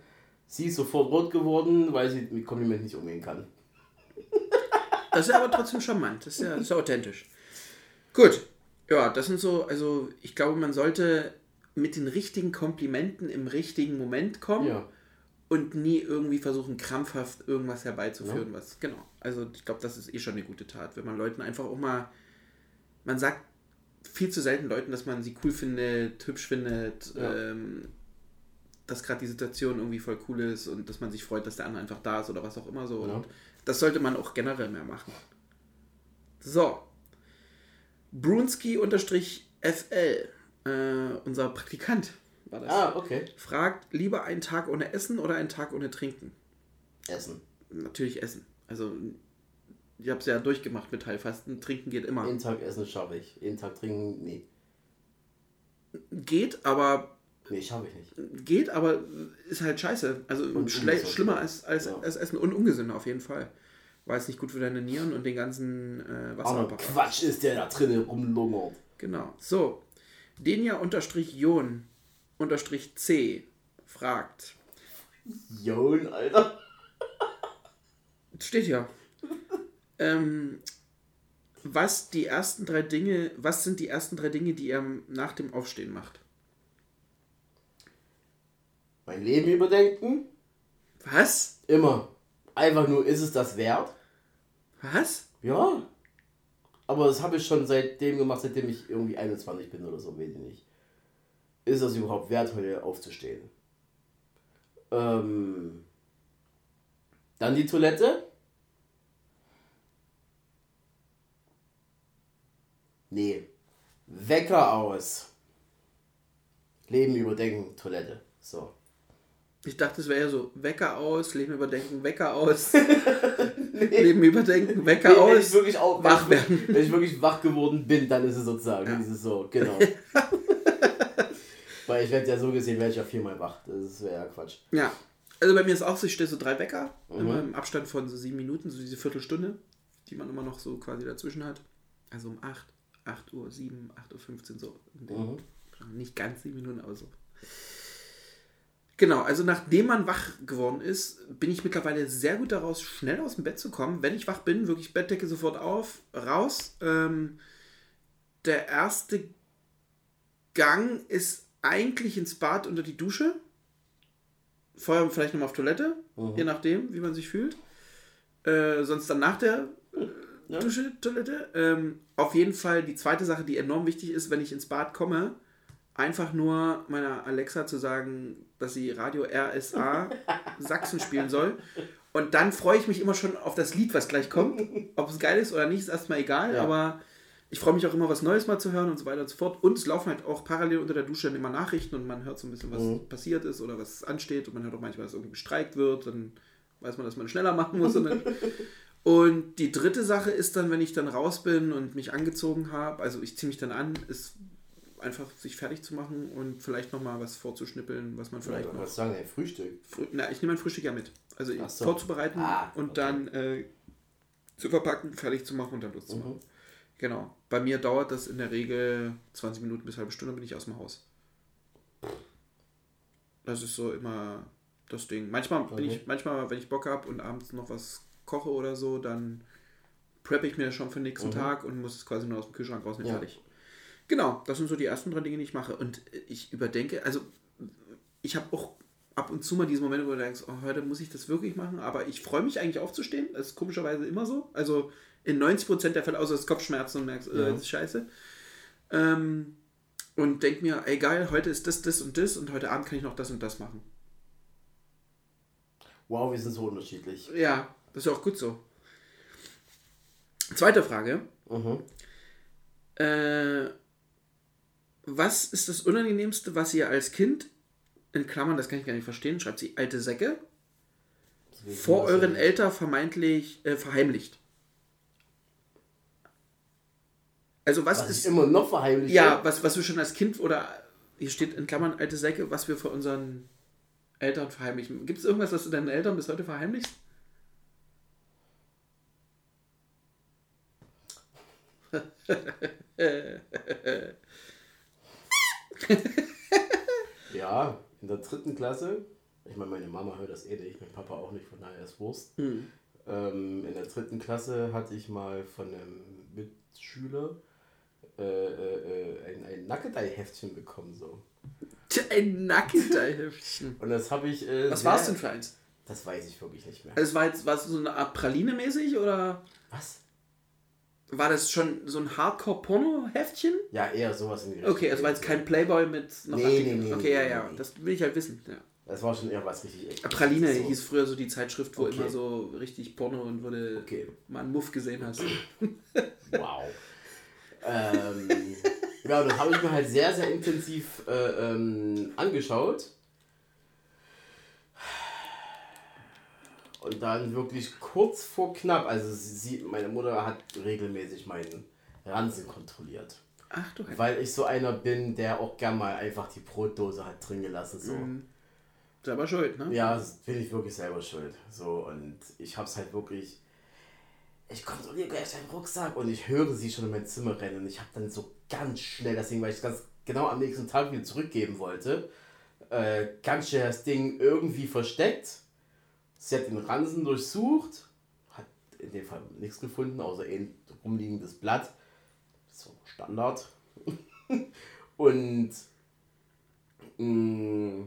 Sie ist sofort rot geworden, weil sie mit Kompliment nicht umgehen kann. Das ist aber trotzdem charmant. Das ist ja, das ist ja authentisch. Gut. Ja, das sind so, also ich glaube, man sollte mit den richtigen Komplimenten im richtigen Moment kommen Ja. Und nie irgendwie versuchen, krampfhaft irgendwas herbeizuführen, Ja. was. Genau. Also ich glaube, das ist eh schon eine gute Tat, wenn man Leuten einfach auch mal. Man sagt viel zu selten Leuten, dass man sie cool findet, hübsch findet, Ja. ähm, dass gerade die Situation irgendwie voll cool ist und dass man sich freut, dass der andere einfach da ist oder was auch immer so. Ja. Und das sollte man auch generell mehr machen. So. Brunski-FL, äh, unser Praktikant war das, Ah, okay. fragt, lieber einen Tag ohne Essen oder einen Tag ohne Trinken? Essen. Natürlich Essen. Also, ich habe es ja durchgemacht mit Heilfasten. Trinken geht immer. Jeden Tag essen schaffe ich. Jeden Tag trinken, nee. Geht, aber Nee, schaffe ich nicht. geht, aber ist halt scheiße. Also schle schlimmer als, als, Ja. als Essen und ungesünder auf jeden Fall. Weil es nicht gut für deine Nieren und den ganzen äh, Aber Wasserapparat. Quatsch ist der da drinnen rumlungert. Genau. So. Denja-Jon unterstrich C fragt. Jon, Alter. Steht ja. ähm, was die ersten drei Dinge, was sind die ersten drei Dinge, die ihr nach dem Aufstehen macht? Mein Leben überdenken? Was? Immer. Einfach nur, ist es das wert? Was? Ja. Aber das habe ich schon seitdem gemacht, seitdem ich irgendwie 21 bin oder so, weiß ich nicht. Ist das überhaupt wert, heute aufzustehen? Ähm, dann die Toilette? Nee. Wecker aus. Leben überdenken, Toilette. So. Ich dachte, es wäre ja so, Wecker aus, Leben überdenken, Wecker aus. Leben überdenken, Wecker Nee, wenn ich aus. wirklich auch, wach wenn, ich, wenn ich wirklich wach geworden bin, dann ist es sozusagen dieses so, genau. Weil ich werde ja so gesehen, werde ich ja viermal wach. Das wäre ja Quatsch. Ja. Also bei mir ist auch so, ich stelle so drei Wecker, Mhm. immer im Abstand von so sieben Minuten, so diese Viertelstunde, die man immer noch so quasi dazwischen hat. Also um 8, 8 Uhr, 7, 8 Uhr 15 so. Mhm. Nicht ganz sieben Minuten, aber so. Genau, also nachdem man wach geworden ist, bin ich mittlerweile sehr gut daraus, schnell aus dem Bett zu kommen. Wenn ich wach bin, wirklich Bettdecke sofort auf, raus. Ähm, der erste Gang ist eigentlich ins Bad unter die Dusche. Vorher vielleicht nochmal auf Toilette, je nachdem, wie man sich fühlt. Äh, sonst dann nach der äh, Dusche, Toilette. Ähm, auf jeden Fall die zweite Sache, die enorm wichtig ist, wenn ich ins Bad komme, einfach nur meiner Alexa zu sagen, dass sie Radio RSA Sachsen spielen soll. Und dann freue ich mich immer schon auf das Lied, was gleich kommt. Ob es geil ist oder nicht, ist erstmal egal, Ja. aber ich freue mich auch immer, was Neues mal zu hören und so weiter und so fort. Und es laufen halt auch parallel unter der Dusche dann immer Nachrichten und man hört so ein bisschen, was Mhm. passiert ist oder was ansteht. Und man hört auch manchmal, dass irgendwie gestreikt wird. Dann weiß man, dass man schneller machen muss. Und, und die dritte Sache ist dann, wenn ich dann raus bin und mich angezogen habe, also ich ziehe mich dann an, ist einfach sich fertig zu machen und vielleicht nochmal was vorzuschnippeln, was man vielleicht Vielleicht noch. was sagen, ey, Frühstück. Frü- Na, ich nehme mein Frühstück ja mit. Also so. vorzubereiten Ah, und okay. dann äh, zu verpacken, fertig zu machen und dann loszumachen. Genau. Bei mir dauert das in der Regel 20 Minuten bis halbe Stunde, bin ich aus dem Haus. Das ist so immer das Ding. Manchmal bin Okay. ich, manchmal, wenn ich Bock habe und abends noch was koche oder so, dann preppe ich mir das schon für den nächsten Tag und muss es quasi nur aus dem Kühlschrank rausnehmen, Ja. fertig. Genau, das sind so die ersten drei Dinge, die ich mache. Und ich überdenke, also ich habe auch ab und zu mal diese Momente, wo du denkst, oh, heute muss ich das wirklich machen, aber ich freue mich eigentlich aufzustehen. Das ist komischerweise immer so. Also in 90% der Fälle, außer das Kopfschmerzen und merkst, äh, Ja. das ist scheiße. Ähm, und denk mir, ey geil, heute ist das, das und das und heute Abend kann ich noch das und das machen. Wow, wir sind so unterschiedlich. Ja, das ist auch gut so. Zweite Frage. Mhm. Äh, was ist das Unangenehmste, was ihr als Kind, in Klammern, das kann ich gar nicht verstehen, schreibt sie alte Säcke, vor euren Eltern vermeintlich äh, verheimlicht? Also was, Was ist immer noch verheimlicht? ja, was, was wir schon als Kind oder hier steht in Klammern alte Säcke, was wir vor unseren Eltern verheimlichen. Gibt es irgendwas, was du deinen Eltern bis heute verheimlichst? Ja, in der dritten Klasse. Ich meine, meine Mama hört das eh nicht, mein Papa auch nicht, von daher ist Wurst. Hm. Ähm, in der dritten Klasse hatte ich mal von einem Mitschüler äh, äh, ein, ein Nackedei-Heftchen bekommen. So. Ein Nackenteilhüftchen. Und das habe ich. Äh, Was war es denn für eins? Das weiß ich wirklich nicht mehr. Also es war jetzt war es so eine Art Praline mäßig oder Was? war das schon so ein Hardcore-Porno-Heftchen? Ja, eher sowas in die Okay, also war jetzt kein Playboy mit noch Nee, nee, nee, Okay, nee, ja, ja, nee. das will ich halt wissen. Ja. Das war schon eher was richtig echt. Praline so. hieß früher so die Zeitschrift, wo Okay. immer so richtig Porno und du Okay. mal einen Muff gesehen hast. Wow. Ähm, ja, das habe ich mir halt sehr, sehr intensiv äh, ähm, angeschaut. Und dann wirklich kurz vor knapp, also sie, meine Mutter hat regelmäßig meinen Ransen kontrolliert. Ach du Heilige. Weil ich so einer bin, der auch gern mal einfach die Brotdose hat drin gelassen. So. Selber schuld, ne? Ja, bin ich wirklich selber schuld. So, und ich hab's halt wirklich. Ich kontrolliere gleich deinen Rucksack und ich höre sie schon in mein Zimmer rennen und ich habe dann so ganz schnell das Ding, weil ich es ganz genau am nächsten Tag wieder zurückgeben wollte, äh, ganz schnell das Ding irgendwie versteckt. Sie hat den Ransen durchsucht, hat in dem Fall nichts gefunden, außer ein rumliegendes Blatt. So Standard. und mh,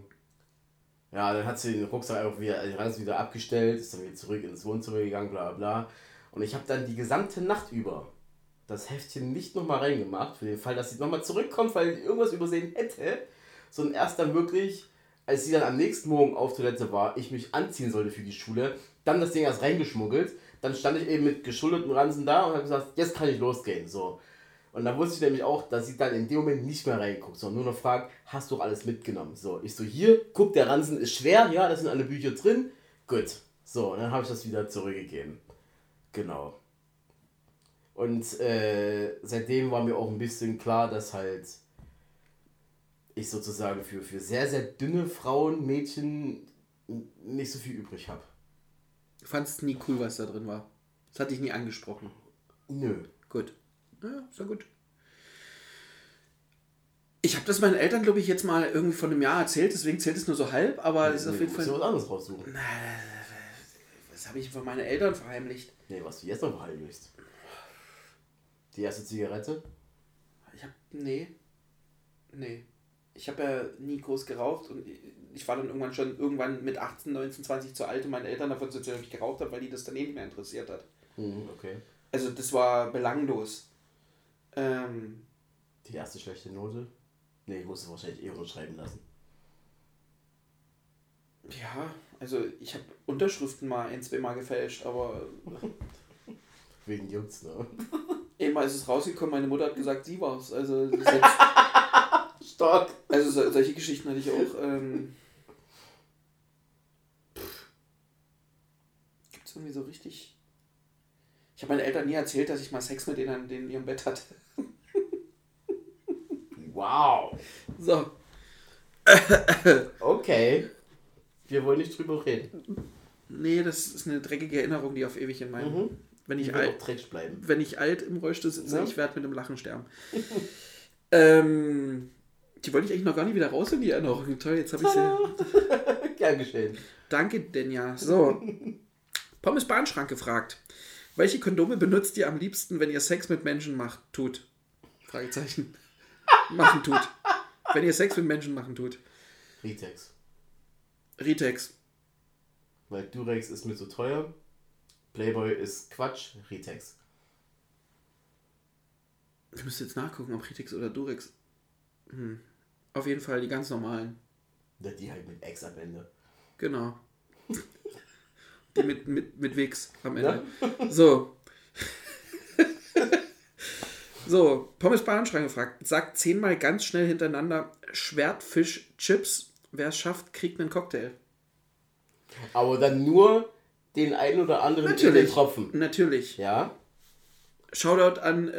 ja, dann hat sie den Rucksack einfach wieder, den Ranzen wieder abgestellt, ist dann wieder zurück ins Wohnzimmer gegangen, bla bla. Und ich habe dann die gesamte Nacht über das Heftchen nicht nochmal reingemacht, für den Fall, dass sie nochmal zurückkommt, weil sie irgendwas übersehen hätte. Sondern erst dann wirklich, als sie dann am nächsten Morgen auf Toilette war, ich mich anziehen sollte für die Schule, dann das Ding erst reingeschmuggelt. Dann stand ich eben mit geschuldeten Ransen da und habe gesagt, jetzt kann ich losgehen. So. Und dann wusste ich nämlich auch, dass sie dann in dem Moment nicht mehr reinguckt, sondern nur noch fragt, hast du alles mitgenommen? So, ich so, hier, guck, der Ransen ist schwer, ja, da sind alle Bücher drin. Gut. So, und dann habe ich das wieder zurückgegeben. Genau. Und äh, seitdem war mir auch ein bisschen klar, dass halt ich sozusagen für, für sehr, sehr dünne Frauen, Mädchen nicht so viel übrig habe. Du fandest nie cool, was da drin war. Das hat dich nie angesprochen. Nö. Gut. Ja, ist ja gut. Ich habe das meinen Eltern, glaube ich, jetzt mal irgendwie vor einem Jahr erzählt, deswegen zählt es nur so halb, aber es ist auf jeden musst du Fall. was anderes raussuchen. Was habe ich von meinen Eltern verheimlicht? Nee, was du jetzt noch verheimlichst. Die erste Zigarette? Ich habe. Nee. Nee. Ich habe ja nie groß geraucht und ich war dann irgendwann schon irgendwann mit 18, 19, 20 zu alt, um meinen Eltern davon zu erzählen, dass ich geraucht habe, weil die das dann eh nicht mehr interessiert hat. Mhm, okay. Also das war belanglos. Ähm, Die erste schlechte Note? Nee, ich musste wahrscheinlich eh unterschreiben lassen. ja, also ich habe Unterschriften mal ein, zwei Mal gefälscht, aber Wegen Jungs, ne? einmal ist es rausgekommen, meine Mutter hat gesagt, sie war's. Also, selbst, Stark! also so, solche Geschichten hatte ich auch. Ähm, Gibt es irgendwie so richtig. Ich habe meinen Eltern nie erzählt, dass ich mal Sex mit denen in ihrem Bett hatte. Wow! So. Okay. Wir wollen nicht drüber reden. Nee, das ist eine dreckige Erinnerung, die auf ewig in meinem. Mhm. Wenn, ich alt, bleiben. wenn ich alt im Rollstuhl sitze, Ja. ich werde mit dem Lachen sterben. ähm, die wollte ich eigentlich noch gar nicht wieder raus in die Erinnerung. Toll, jetzt habe ich sie. Gern geschehen. Danke, Denja. So. Pommes Bahnschrank gefragt. Welche Kondome benutzt ihr am liebsten, wenn ihr Sex mit Menschen macht, tut? Fragezeichen. machen tut. Wenn ihr Sex mit Menschen machen tut. Ritex. Ritex. Weil Durex ist mir zu teuer. Playboy ist Quatsch. Ritex. Ich müsste jetzt nachgucken, ob Ritex oder Durex. Hm. Auf jeden Fall die ganz normalen. Na, die halt mit X am Ende. Genau. Die mit, mit, mit Wix am Ende. So. so, Pommes Bahnschrank gefragt. Sagt zehnmal ganz schnell hintereinander Schwertfisch Chips. Wer es schafft, kriegt einen Cocktail. Aber dann nur den einen oder anderen Natürlich. Tropfen. Natürlich. Ja? Shoutout an äh,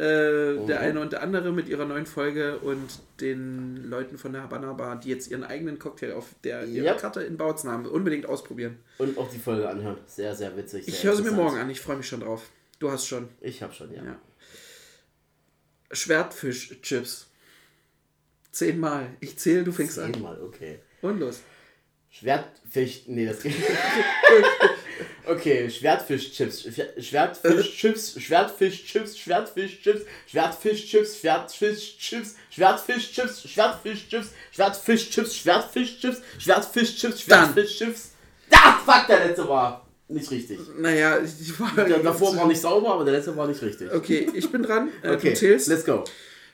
der Mhm. eine und der andere mit ihrer neuen Folge und den Leuten von der Habana Bar, die jetzt ihren eigenen Cocktail auf der ihrer Ja. Karte in Bautzen haben. Unbedingt ausprobieren. Und auch die Folge anhören. Sehr, sehr witzig. Sehr Ich höre sie mir morgen an. Ich freue mich schon drauf. Du hast schon. Ich hab schon, ja. Ja. Schwertfisch-Chips. Zehnmal. Ich zähle, du fängst an. Zehnmal, okay. Und los. Schwertfisch. Nee, das geht. okay, Schwertfischchips. Schwer- Schwertfischchips. Schwertfischchips. Schwertfischchips. Schwertfischchips. Schwertfischchips. Schwertfischchips. Schwertfischchips. Schwertfischchips. Schwertfischchips. Schwertfischchips. Schwertfischchips. Da, fuck, der letzte war nicht richtig. Naja, ich war. Der davor war nicht sauber, aber der letzte war nicht richtig. Okay, ich bin dran. Äh, Okay, let's go.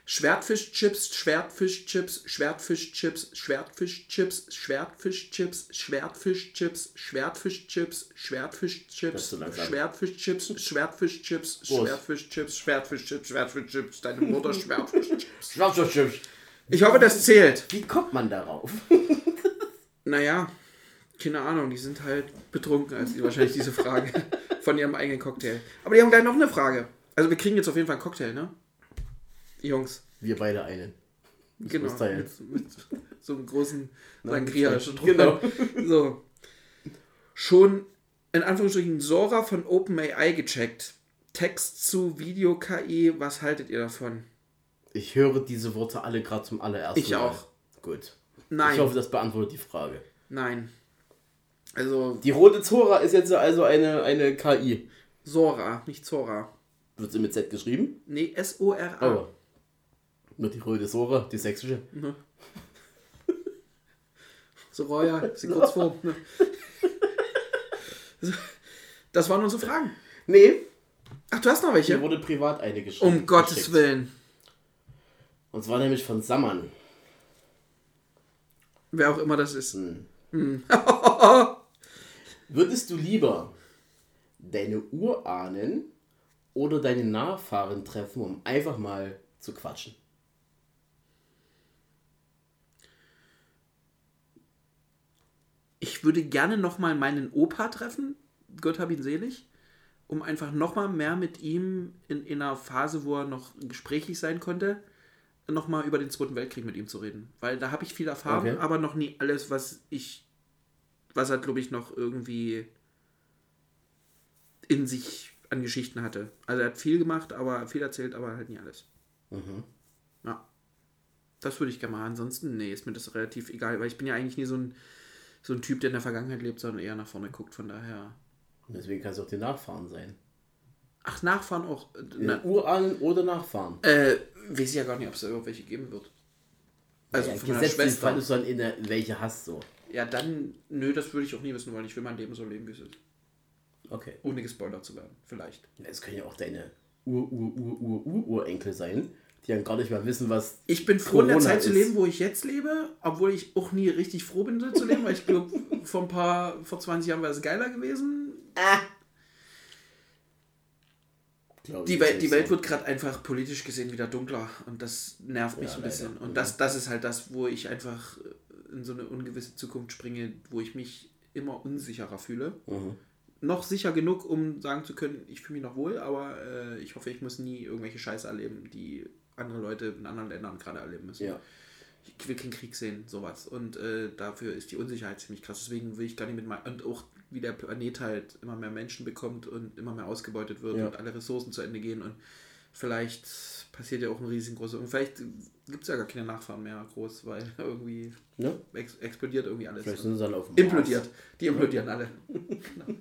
Schwertfischchips, Schwertfischchips, Schwertfischchips, Schwertfischchips, Schwertfischchips, Schwertfischchips, Schwertfischchips, Schwertfischchips. Schwertfischchips, Schwertfischchips. Schwertfischchips, Schwertfischchips, Schwertfischchips, deine Mutter Schwertfischchips. Schwertfischchips. Ich hoffe, das zählt. Wie kommt man darauf? Naja, keine Ahnung, die sind halt betrunken, als die wahrscheinlich diese Frage von ihrem eigenen Cocktail. Aber die haben gleich noch eine Frage. Also wir kriegen jetzt auf jeden Fall einen Cocktail, ne? Jungs. Wir beide einen. Genau. muss teilen. Mit, mit so einem großen Sangria. genau. So. Schon in Anführungsstrichen Sora von OpenAI gecheckt. Text zu Video-KI, was haltet ihr davon? Ich höre diese Worte alle gerade zum allerersten Ich Mal. auch. Gut. Nein. Ich hoffe, das beantwortet die Frage. Nein. Also Die rote Zora ist jetzt also eine, eine KI. Sora, nicht Zora. Wird sie mit Z geschrieben? Nee, S-O-R-A. Aber. Nur die rote Zora, die sächsische. Soroya, ist sie kurz vor. Ne? Das waren unsere Fragen. Nee, Ach, du hast noch hier welche? wurde privat eine geschrieben. Um Gottes geschickt. Willen. Und zwar nämlich von Sammann. Wer auch immer das ist. Würdest du lieber deine Urahnen oder deine Nachfahren treffen, um einfach mal zu quatschen? Ich würde gerne nochmal meinen Opa treffen, Gott hab ihn selig, um einfach nochmal mehr mit ihm in, in einer Phase, wo er noch gesprächig sein konnte, nochmal über den Zweiten Weltkrieg mit ihm zu reden. Weil da habe ich viel erfahren, Okay. aber noch nie alles, was ich, was er, glaube ich, noch irgendwie in sich an Geschichten hatte. Also er hat viel gemacht, aber viel erzählt, aber halt nie alles. Ja. Das würde ich gerne mal. Ansonsten, nee, ist mir das relativ egal, weil ich bin ja eigentlich nie so ein, so ein Typ, der in der Vergangenheit lebt, sondern eher nach vorne guckt. Von daher. Und deswegen kann es auch die Nachfahren sein. Ach, Nachfahren auch. Na, Urahnen oder Nachfahren. äh, weiß ich ja gar nicht, ob es da irgendwelche geben wird. Also ja, von meiner Schwester. Fall ist dann in der, welche hast du. Ja, dann, nö, das würde ich auch nie wissen, weil ich will mein Leben so leben, wie es ist. Okay. Ohne gespoilert zu werden, vielleicht. Es können ja auch deine Ur-Ur-Ur-Ur-Urenkel sein, die dann gar nicht mehr wissen, was. Ich bin froh, in der Corona Zeit zu ist. leben, wo ich jetzt lebe, obwohl ich auch nie richtig froh bin, so zu leben, weil ich glaube, vor ein paar, vor 20 Jahren wäre es geiler gewesen. glaub Die Welt, die Welt so. wird gerade einfach politisch gesehen wieder dunkler und das nervt mich Ja, ein bisschen. leider. Und das, das ist halt das, wo ich einfach in so eine ungewisse Zukunft springe, wo ich mich immer unsicherer fühle. Mhm. Noch sicher genug, um sagen zu können, ich fühle mich noch wohl, aber äh, ich hoffe, ich muss nie irgendwelche Scheiße erleben, die andere Leute in anderen Ländern gerade erleben müssen. Ja. Ich will keinen Krieg sehen, sowas. Und äh, dafür ist die Unsicherheit ziemlich krass. Deswegen will ich gar nicht mit meinem. Und auch wie der Planet halt immer mehr Menschen bekommt und immer mehr ausgebeutet wird Ja. und alle Ressourcen zu Ende gehen. Und vielleicht passiert ja auch ein riesengroßer. Und vielleicht gibt es ja gar keine Nachfahren mehr groß, weil irgendwie Ne? ex Explodiert. irgendwie alles. Vielleicht sind sie dann auf dem Implodiert. Die implodieren alle. genau.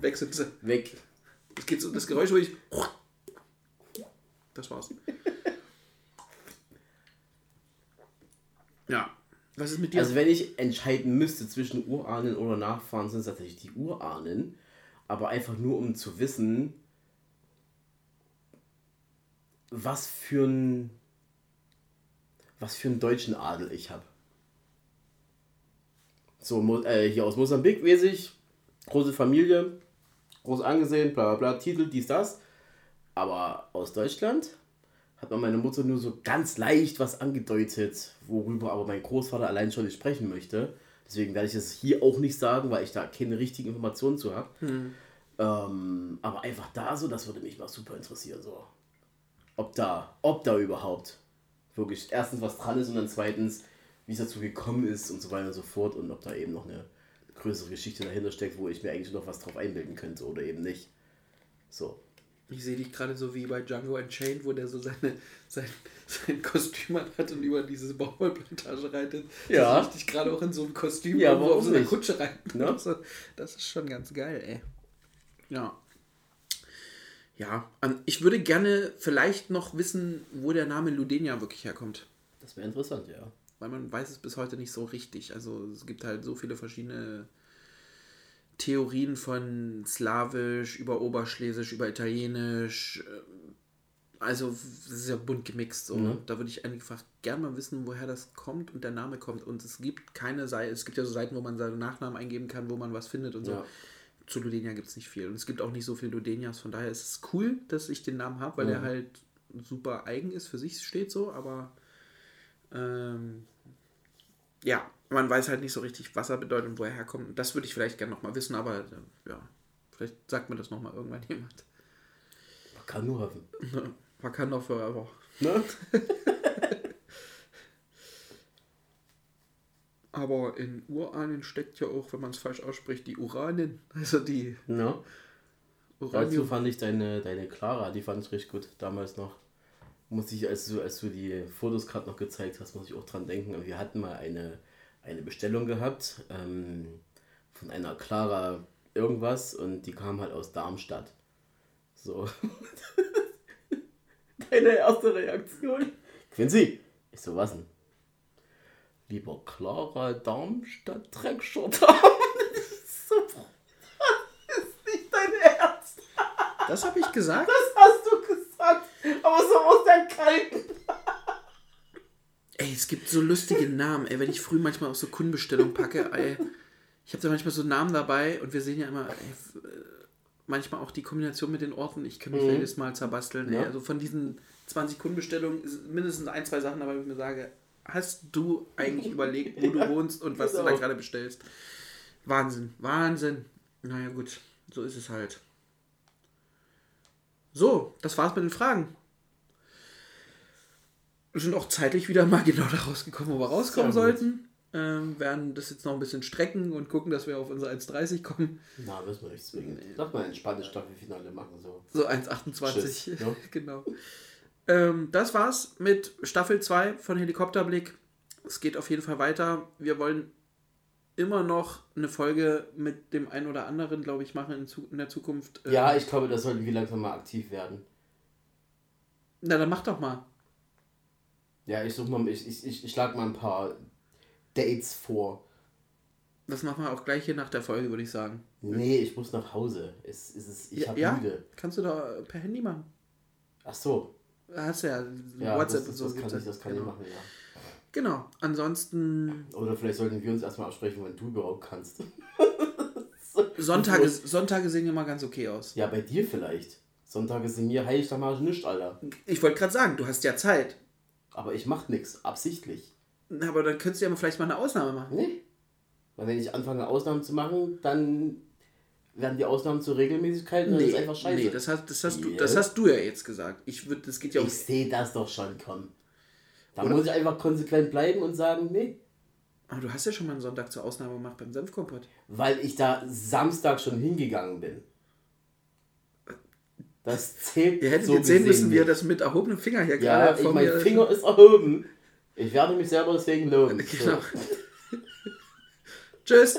Weg sind sie. Weg. Es geht so das Geräusch, wo ich. Das war's. Ja. Was ist mit dir? Also wenn ich entscheiden müsste zwischen Urahnen oder Nachfahren, sind es tatsächlich die Urahnen. Aber einfach nur um zu wissen, was für ein was für einen deutschen Adel ich habe. So, äh, hier aus Mosambik, weiß große Familie, groß angesehen, bla bla bla, Titel, dies, das. Aber aus Deutschland hat mir meine Mutter nur so ganz leicht was angedeutet, worüber aber mein Großvater allein schon nicht sprechen möchte. Deswegen werde ich es hier auch nicht sagen, weil ich da keine richtigen Informationen zu habe. Ähm, aber einfach da so, das würde mich mal super interessieren. So. Ob da, ob da überhaupt wirklich erstens was dran ist und dann zweitens, wie es dazu gekommen ist und so weiter und so fort und ob da eben noch eine größere Geschichte dahinter steckt, wo ich mir eigentlich noch was drauf einbilden könnte oder eben nicht. So. Ich sehe dich gerade so wie bei Django Unchained, wo der so seine, sein, sein Kostüm hat und über diese Baumwollplantage reitet. Ja. Das sehe ich dich gerade auch in so einem Kostüm Ja, warum auf so einer nicht? Kutsche rein. Ne? Das, das ist schon ganz geil, ey. Ja. Ja, ich würde gerne vielleicht noch wissen, wo der Name Ludenia wirklich herkommt. Das wäre interessant, ja. Weil man weiß es bis heute nicht so richtig. Also es gibt halt so viele verschiedene Theorien von Slawisch über Oberschlesisch, über Italienisch. äh, Also das ist ja bunt gemixt. So. Mhm. Da würde ich einfach gerne mal wissen, woher das kommt und der Name kommt. Und es gibt keine Seite, es gibt ja so Seiten, wo man seinen Nachnamen eingeben kann, wo man was findet und so. Ja. Zu Ludenia gibt es nicht viel. Und es gibt auch nicht so viele Ludenias. Von daher ist es cool, dass ich den Namen habe, weil er halt super eigen ist, für sich steht so, aber ähm, ja, man weiß halt nicht so richtig, was er bedeutet und woher er herkommt. Das würde ich vielleicht gerne nochmal wissen, aber äh, ja, vielleicht sagt mir das nochmal irgendwann jemand. Man kann nur hoffen. Man kann doch forever. Ne? Aber in Urahnen steckt ja auch, wenn man es falsch ausspricht, die Uranen. Also die Ja. Dazu Uranium. fand ich deine, deine Clara, die fand ich richtig gut, damals noch. Muss ich, als du, als du die Fotos gerade noch gezeigt hast, muss ich auch dran denken. Und Wir hatten mal eine, eine Bestellung gehabt ähm, von einer Clara irgendwas und die kam halt aus Darmstadt. So. Deine erste Reaktion. Quincy, ich so, was denn? Lieber Clara Darmstadt Dreckshirt haben. so, das ist nicht dein Ernst. Das habe ich gesagt. Das hast du gesagt. Aber so aus der Kalten. Ey, es gibt so lustige Namen, ey, wenn ich früh manchmal auch so Kundenbestellungen packe, ey. Ich habe da manchmal so Namen dabei und wir sehen ja immer, ey, äh, manchmal auch die Kombination mit den Orten. Ich kann mich da jedes Mal zerbasteln, ey. Ja. Also von diesen 20 Kundenbestellungen ist mindestens ein, zwei Sachen dabei, wo ich mir sage, hast du eigentlich überlegt, wo du wohnst und was du da Genau. gerade bestellst? Wahnsinn, Wahnsinn. Naja, gut, so ist es halt. So, das war's mit den Fragen. Wir sind auch zeitlich wieder mal genau da rausgekommen, wo wir rauskommen Sehr sollten. Ähm, werden das jetzt noch ein bisschen strecken und gucken, dass wir auf unsere 1,30 kommen. Na, müssen wir nicht zwingen. Lass mal ein entspanntes Staffelfinale machen. So. So 1,28. Tschüss, ja. genau. Ähm, das war's mit Staffel 2 von Helikopterblick. Es geht auf jeden Fall weiter. Wir wollen immer noch eine Folge mit dem einen oder anderen, glaube ich, machen in, zu in der Zukunft. Ähm, Ja, ich glaube, da sollten wir langsam mal aktiv werden. Na, dann mach doch mal. Ja, ich suche mal, ich, ich, ich, ich schlag mal ein paar Dates vor. Das machen wir auch gleich hier nach der Folge, würde ich sagen. Nee, ich muss nach Hause. Es, es ist, ich ja, hab ja? müde. Kannst du da per Handy machen? Ach so. Hast du ja, Ja, WhatsApp das, das, und so. das, kann, gibt's ich, das kann genau. ich machen, ja. Genau. Ansonsten Oder vielleicht sollten wir uns erstmal absprechen, wenn du überhaupt kannst. Sonntage, Sonntage sehen immer ganz okay aus. Ja, bei dir vielleicht. Sonntage sind mir heilig, da mach ich nichts, Alter. Ich wollte gerade sagen, du hast ja Zeit. Aber ich mach nichts, absichtlich. Aber dann könntest du ja mal vielleicht mal eine Ausnahme machen. Nee. Weil wenn ich anfange, Ausnahmen zu machen, dann werden die Ausnahmen zur Regelmäßigkeit und das ist einfach scheiße. nee das, hast, das, hast du, Ja. das hast du ja jetzt gesagt. Ich würd, das geht ja um. ich sehe das doch schon kommen. Da Oder- muss ich einfach konsequent bleiben und sagen, nee. Aber du hast ja schon mal einen Sonntag zur Ausnahme gemacht beim Senfkompott. Weil ich da Samstag schon hingegangen bin. Das zählt Ihr hättet so jetzt sehen müssen, wie er das mit erhobenem Finger hier Ja, gerade ich, vor mein mir. Finger ist erhoben. Ich werde mich selber deswegen loben. Genau. Tschüss.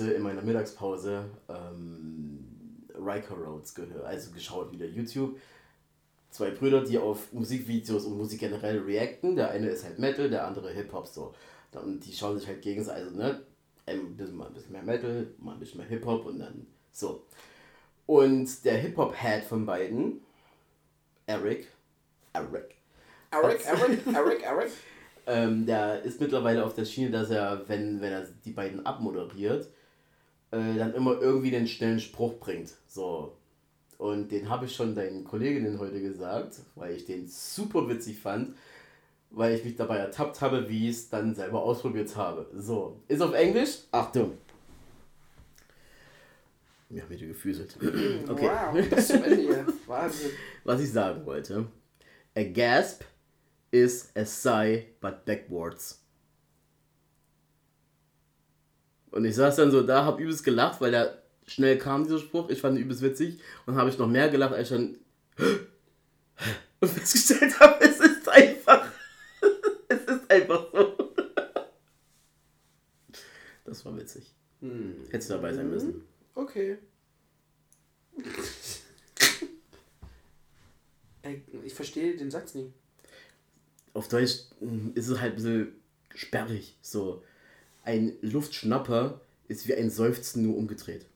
Heute in meiner Mittagspause ähm, Riker Roads gehört, also geschaut wieder YouTube. Zwei Brüder, die auf Musikvideos und Musik generell reacten. Der eine ist halt Metal, der andere Hip-Hop so. Und die schauen sich halt gegenseitig, also ne, ein bisschen, mal ein bisschen mehr Metal, mal ein bisschen mehr Hip-Hop und dann so. Und der Hip-Hop-Head von beiden, Eric, Eric, Eric, Eric, Eric, Eric. ähm, der ist mittlerweile auf der Schiene, dass er, wenn, wenn er die beiden abmoderiert, äh, dann immer irgendwie den schnellen Spruch bringt. So. Und den habe ich schon deinen Kolleginnen heute gesagt, weil ich den super witzig fand, weil ich mich dabei ertappt habe, wie ich es dann selber ausprobiert habe. So. Ist auf Englisch? Achtung. Mir haben wieder gefüßelt. Okay. Wow, Ende hier. Wahnsinn. Was ich sagen wollte. A gasp is a sigh but backwards. Und ich saß dann so da, hab übelst gelacht, weil da schnell kam dieser Spruch. Ich fand ihn übelst witzig und habe ich noch mehr gelacht, als ich dann und festgestellt habe, es ist einfach. es ist einfach so. Das war witzig. Hättest du dabei sein müssen. Okay. Ich verstehe den Satz nie. auf Deutsch mm, ist es halt ein bisschen sperrig. So, ein Luftschnapper ist wie ein Seufzen nur umgedreht.